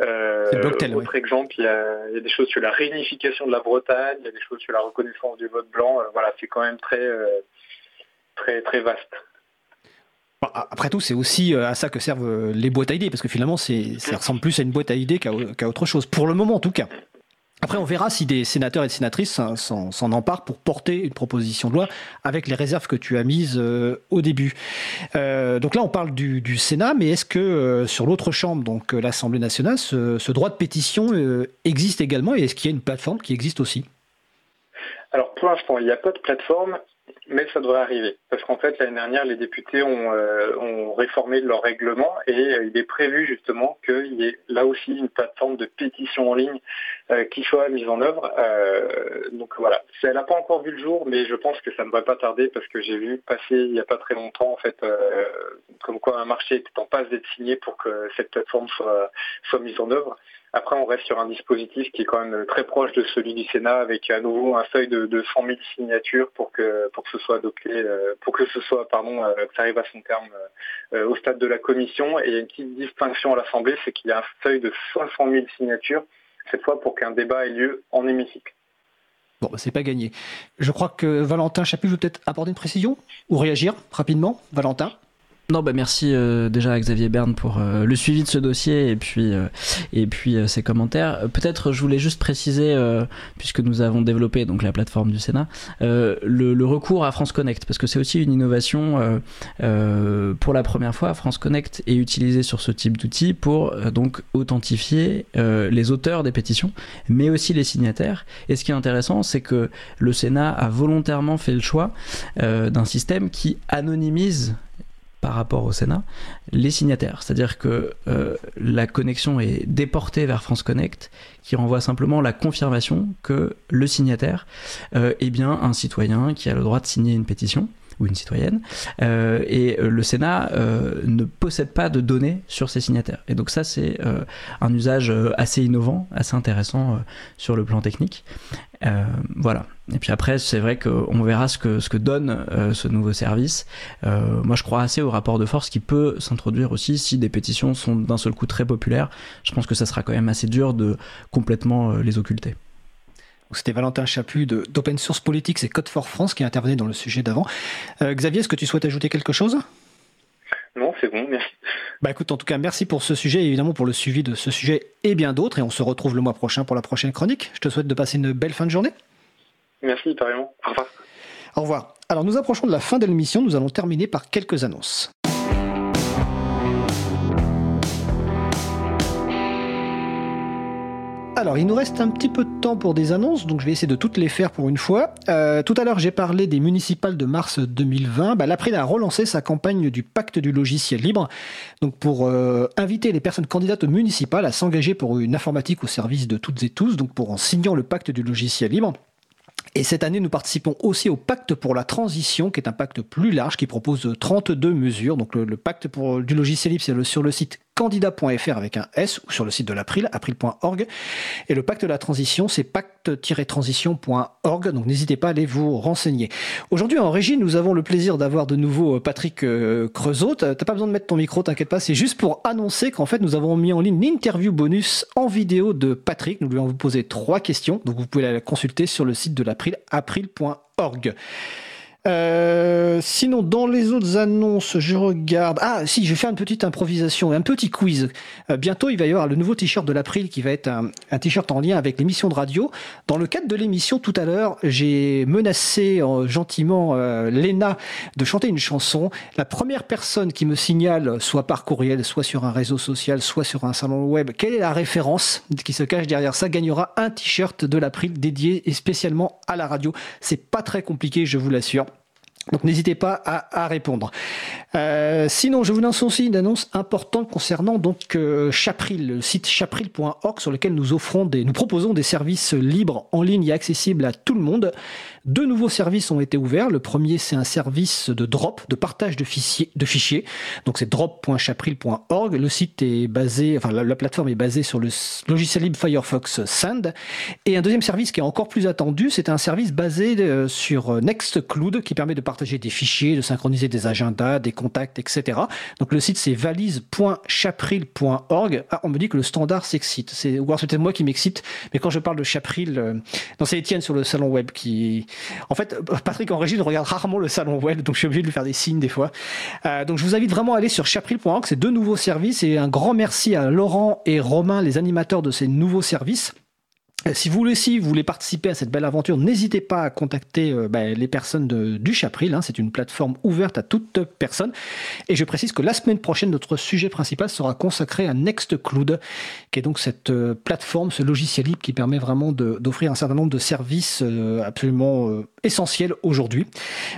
Euh, autre exemple, il y, a, des choses sur la réunification de la Bretagne, il y a des choses sur la reconnaissance du vote blanc. Euh, voilà, c'est quand même très, euh, très, très vaste. Après tout, c'est aussi euh, à ça que servent les boîtes à idées, parce que finalement, ça ressemble plus à une boîte à idées qu'à autre chose, pour le moment en tout cas. Après, on verra si des sénateurs et des sénatrices s'en emparent pour porter une proposition de loi avec les réserves que tu as mises euh, au début. Euh, donc là, on parle du, Sénat, mais est-ce que euh, sur l'autre chambre, donc l'Assemblée nationale, ce, droit de pétition existe également et est-ce qu'il y a une plateforme qui existe aussi? Alors pour l'instant, il n'y a pas de plateforme mais ça devrait arriver. Parce qu'en fait, l'année dernière, les députés ont, euh, réformé leur règlement et euh, il est prévu justement qu'il y ait là aussi une plateforme de pétition en ligne euh, qui soit mise en œuvre. donc voilà, elle n'a pas encore vu le jour, mais je pense que ça ne devrait pas tarder parce que j'ai vu passer il n'y a pas très longtemps, en fait, comme quoi un marché était en passe d'être signé pour que cette plateforme soit, soit mise en œuvre. Après, on reste sur un dispositif qui est quand même très proche de celui du Sénat, avec à nouveau un seuil de, 100 000 signatures pour que pour que ce soit adopté, euh, pour que ce soit pardon, euh, que ça arrive à son terme euh, au stade de la commission. Et il y a une petite distinction à l'Assemblée, c'est qu'il y a un seuil de 500 000 signatures cette fois pour qu'un débat ait lieu en hémicycle. Bon, bah, c'est pas gagné. Je crois que Valentin Chaput veut peut-être apporter une précision ou réagir rapidement. Valentin? Non, bah merci euh, déjà à Xavier Berne pour euh, le suivi de ce dossier et puis, euh, et puis ses commentaires. Peut-être je voulais juste préciser, puisque nous avons développé donc la plateforme du Sénat, le, recours à France Connect, parce que c'est aussi une innovation. pour la première fois, France Connect est utilisé sur ce type d'outil pour donc authentifier les auteurs des pétitions, mais aussi les signataires. Et ce qui est intéressant, c'est que le Sénat a volontairement fait le choix d'un système qui anonymise par rapport au Sénat les signataires. C'est-à-dire que euh, la connexion est déportée vers France Connect, qui renvoie simplement la confirmation que le signataire euh, est bien un citoyen qui a le droit de signer une pétition. ou une citoyenne. et le Sénat ne possède pas de données sur ses signataires. Et donc ça, c'est un usage assez innovant, assez intéressant sur le plan technique. Voilà. Et puis après, c'est vrai qu'on verra ce que, ce que donne ce nouveau service. moi, je crois assez au rapport de force qui peut s'introduire aussi si des pétitions sont d'un seul coup très populaires. Je pense que ça sera quand même assez dur de complètement les occulter. C'était Valentin Chaput d'Open Source Politics et Code for France qui intervenait dans le sujet d'avant. Euh, Xavier, est-ce que tu souhaites ajouter quelque chose? Non, c'est bon, merci. Bah écoute, en tout cas, merci pour ce sujet et évidemment pour le suivi de ce sujet et bien d'autres. Et on se retrouve le mois prochain pour la prochaine chronique. Je te souhaite de passer une belle fin de journée. Merci, pareillement. Au revoir. Au revoir. Alors nous approchons de la fin de l'émission. Nous allons terminer par quelques annonces. Alors, il nous reste un petit peu de temps pour des annonces, donc je vais essayer de toutes les faire pour une fois. Euh, tout à l'heure, j'ai parlé des municipales de mars 2020. Bah, L'April a relancé sa campagne du pacte du logiciel libre, donc pour euh, inviter les personnes candidates municipales à s'engager pour une informatique au service de toutes et tous, donc pour en signant le pacte du logiciel libre. Et cette année, nous participons aussi au pacte pour la transition, qui est un pacte plus large, qui propose 32 mesures. Donc le, pacte pour, du logiciel libre, c'est sur le site candidat.fr avec un S ou sur le site de l'April, april.org. Et le pacte de la transition, c'est pacte-transition.org. Donc n'hésitez pas à aller vous renseigner. Aujourd'hui, en régie, nous avons le plaisir d'avoir de nouveau euh, Patrick euh, Creusot. T'as pas besoin de mettre ton micro, t'inquiète pas. C'est juste pour annoncer qu'en fait, nous avons mis en ligne une interview bonus en vidéo de Patrick. Nous lui avons posé trois questions. Donc vous pouvez la consulter sur le site de l'April, april.org. Euh, sinon, dans les autres annonces, je regarde. Ah, si, je vais faire une petite improvisation, un petit quiz. Euh, bientôt, il va y avoir le nouveau t-shirt de l'April qui va être un, t-shirt en lien avec l'émission de radio. Dans le cadre de l'émission tout à l'heure, j'ai menacé euh, gentiment euh, Léna de chanter une chanson. La première personne qui me signale, soit par courriel, soit sur un réseau social, soit sur un salon web, quelle est la référence qui se cache derrière ça, gagnera un t-shirt de l'April dédié et spécialement à la radio. C'est pas très compliqué, je vous l'assure. Donc n'hésitez pas à, répondre. Euh, sinon, je vous lance aussi une annonce importante concernant donc euh, Chapril, le site chapril.org sur lequel nous offrons des, nous proposons des services libres en ligne et accessibles à tout le monde. Deux nouveaux services ont été ouverts. Le premier, c'est un service de drop, de partage de fichiers. De fichiers. Donc c'est drop.chapril.org. Le site est basé, enfin la, plateforme est basée sur le logiciel libre Firefox Sand. Et un deuxième service qui est encore plus attendu, c'est un service basé euh, sur Nextcloud qui permet de partager des fichiers, de synchroniser des agendas, des contacts, etc. Donc le site c'est valise.chapril.org. Ah, on me dit que le standard s'excite. C'est, c'est peut-être moi qui m'excite, mais quand je parle de Chapril, euh, non c'est Étienne sur le salon web qui, en fait, Patrick en régie regarde rarement le salon web, donc je suis obligé de lui faire des signes des fois. Euh, donc je vous invite vraiment à aller sur chapril.org, c'est deux nouveaux services et un grand merci à Laurent et Romain, les animateurs de ces nouveaux services. Euh, si vous aussi vous voulez participer à cette belle aventure, n'hésitez pas à contacter euh, bah, les personnes du Chapril. Hein. c'est une plateforme ouverte à toute personne. Et je précise que la semaine prochaine, notre sujet principal sera consacré à Nextcloud, qui est donc cette euh, plateforme, ce logiciel libre qui permet vraiment d'offrir un certain nombre de services absolument essentiels aujourd'hui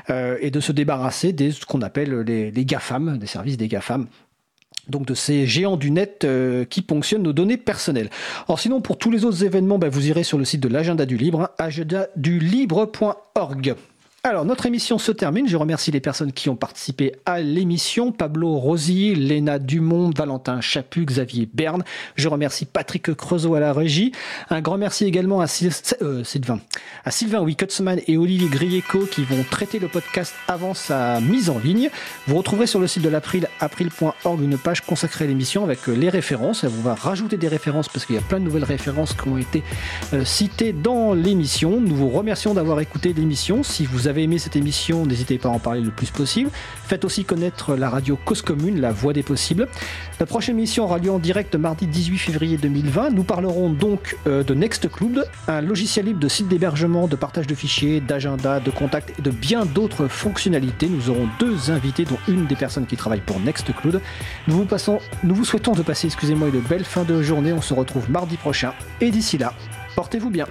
et de se débarrasser de ce qu'on appelle les, les GAFAM, des services des GAFAM donc de ces géants du net euh, qui ponctionnent nos données personnelles. Alors sinon, pour tous les autres événements, ben, vous irez sur le site de l'agenda du libre, hein, agendadulibre.org. Alors, notre émission se termine. Je remercie les personnes qui ont participé à l'émission. Pablo Rosy, Léna Dumont, Valentin Chaput, Xavier Berne. Je remercie Patrick Creusot à la régie. Un grand merci également à euh, Sylvain, à Sylvain et Olivier Grieco qui vont traiter le podcast avant sa mise en ligne. Vous retrouverez sur le site de l'April, april.org, une page consacrée à l'émission avec euh, les références. On va rajouter des références parce qu'il y a plein de nouvelles références qui ont été euh, citées dans l'émission. Nous vous remercions d'avoir écouté l'émission. Si vous avez avez aimé cette émission, n'hésitez pas à en parler le plus possible. Faites aussi connaître la radio Cause Commune, la voix des possibles. La prochaine émission aura lieu en direct mardi 18 février 2020. Nous parlerons donc euh, de Nextcloud, un logiciel libre de site d'hébergement, de partage de fichiers, d'agenda, de contact et de bien d'autres fonctionnalités. Nous aurons deux invités, dont une des personnes qui travaillent pour Nextcloud. Nous vous, passons, nous vous souhaitons de passer, excusez-moi, une belle fin de journée. On se retrouve mardi prochain. Et d'ici là, portez-vous bien.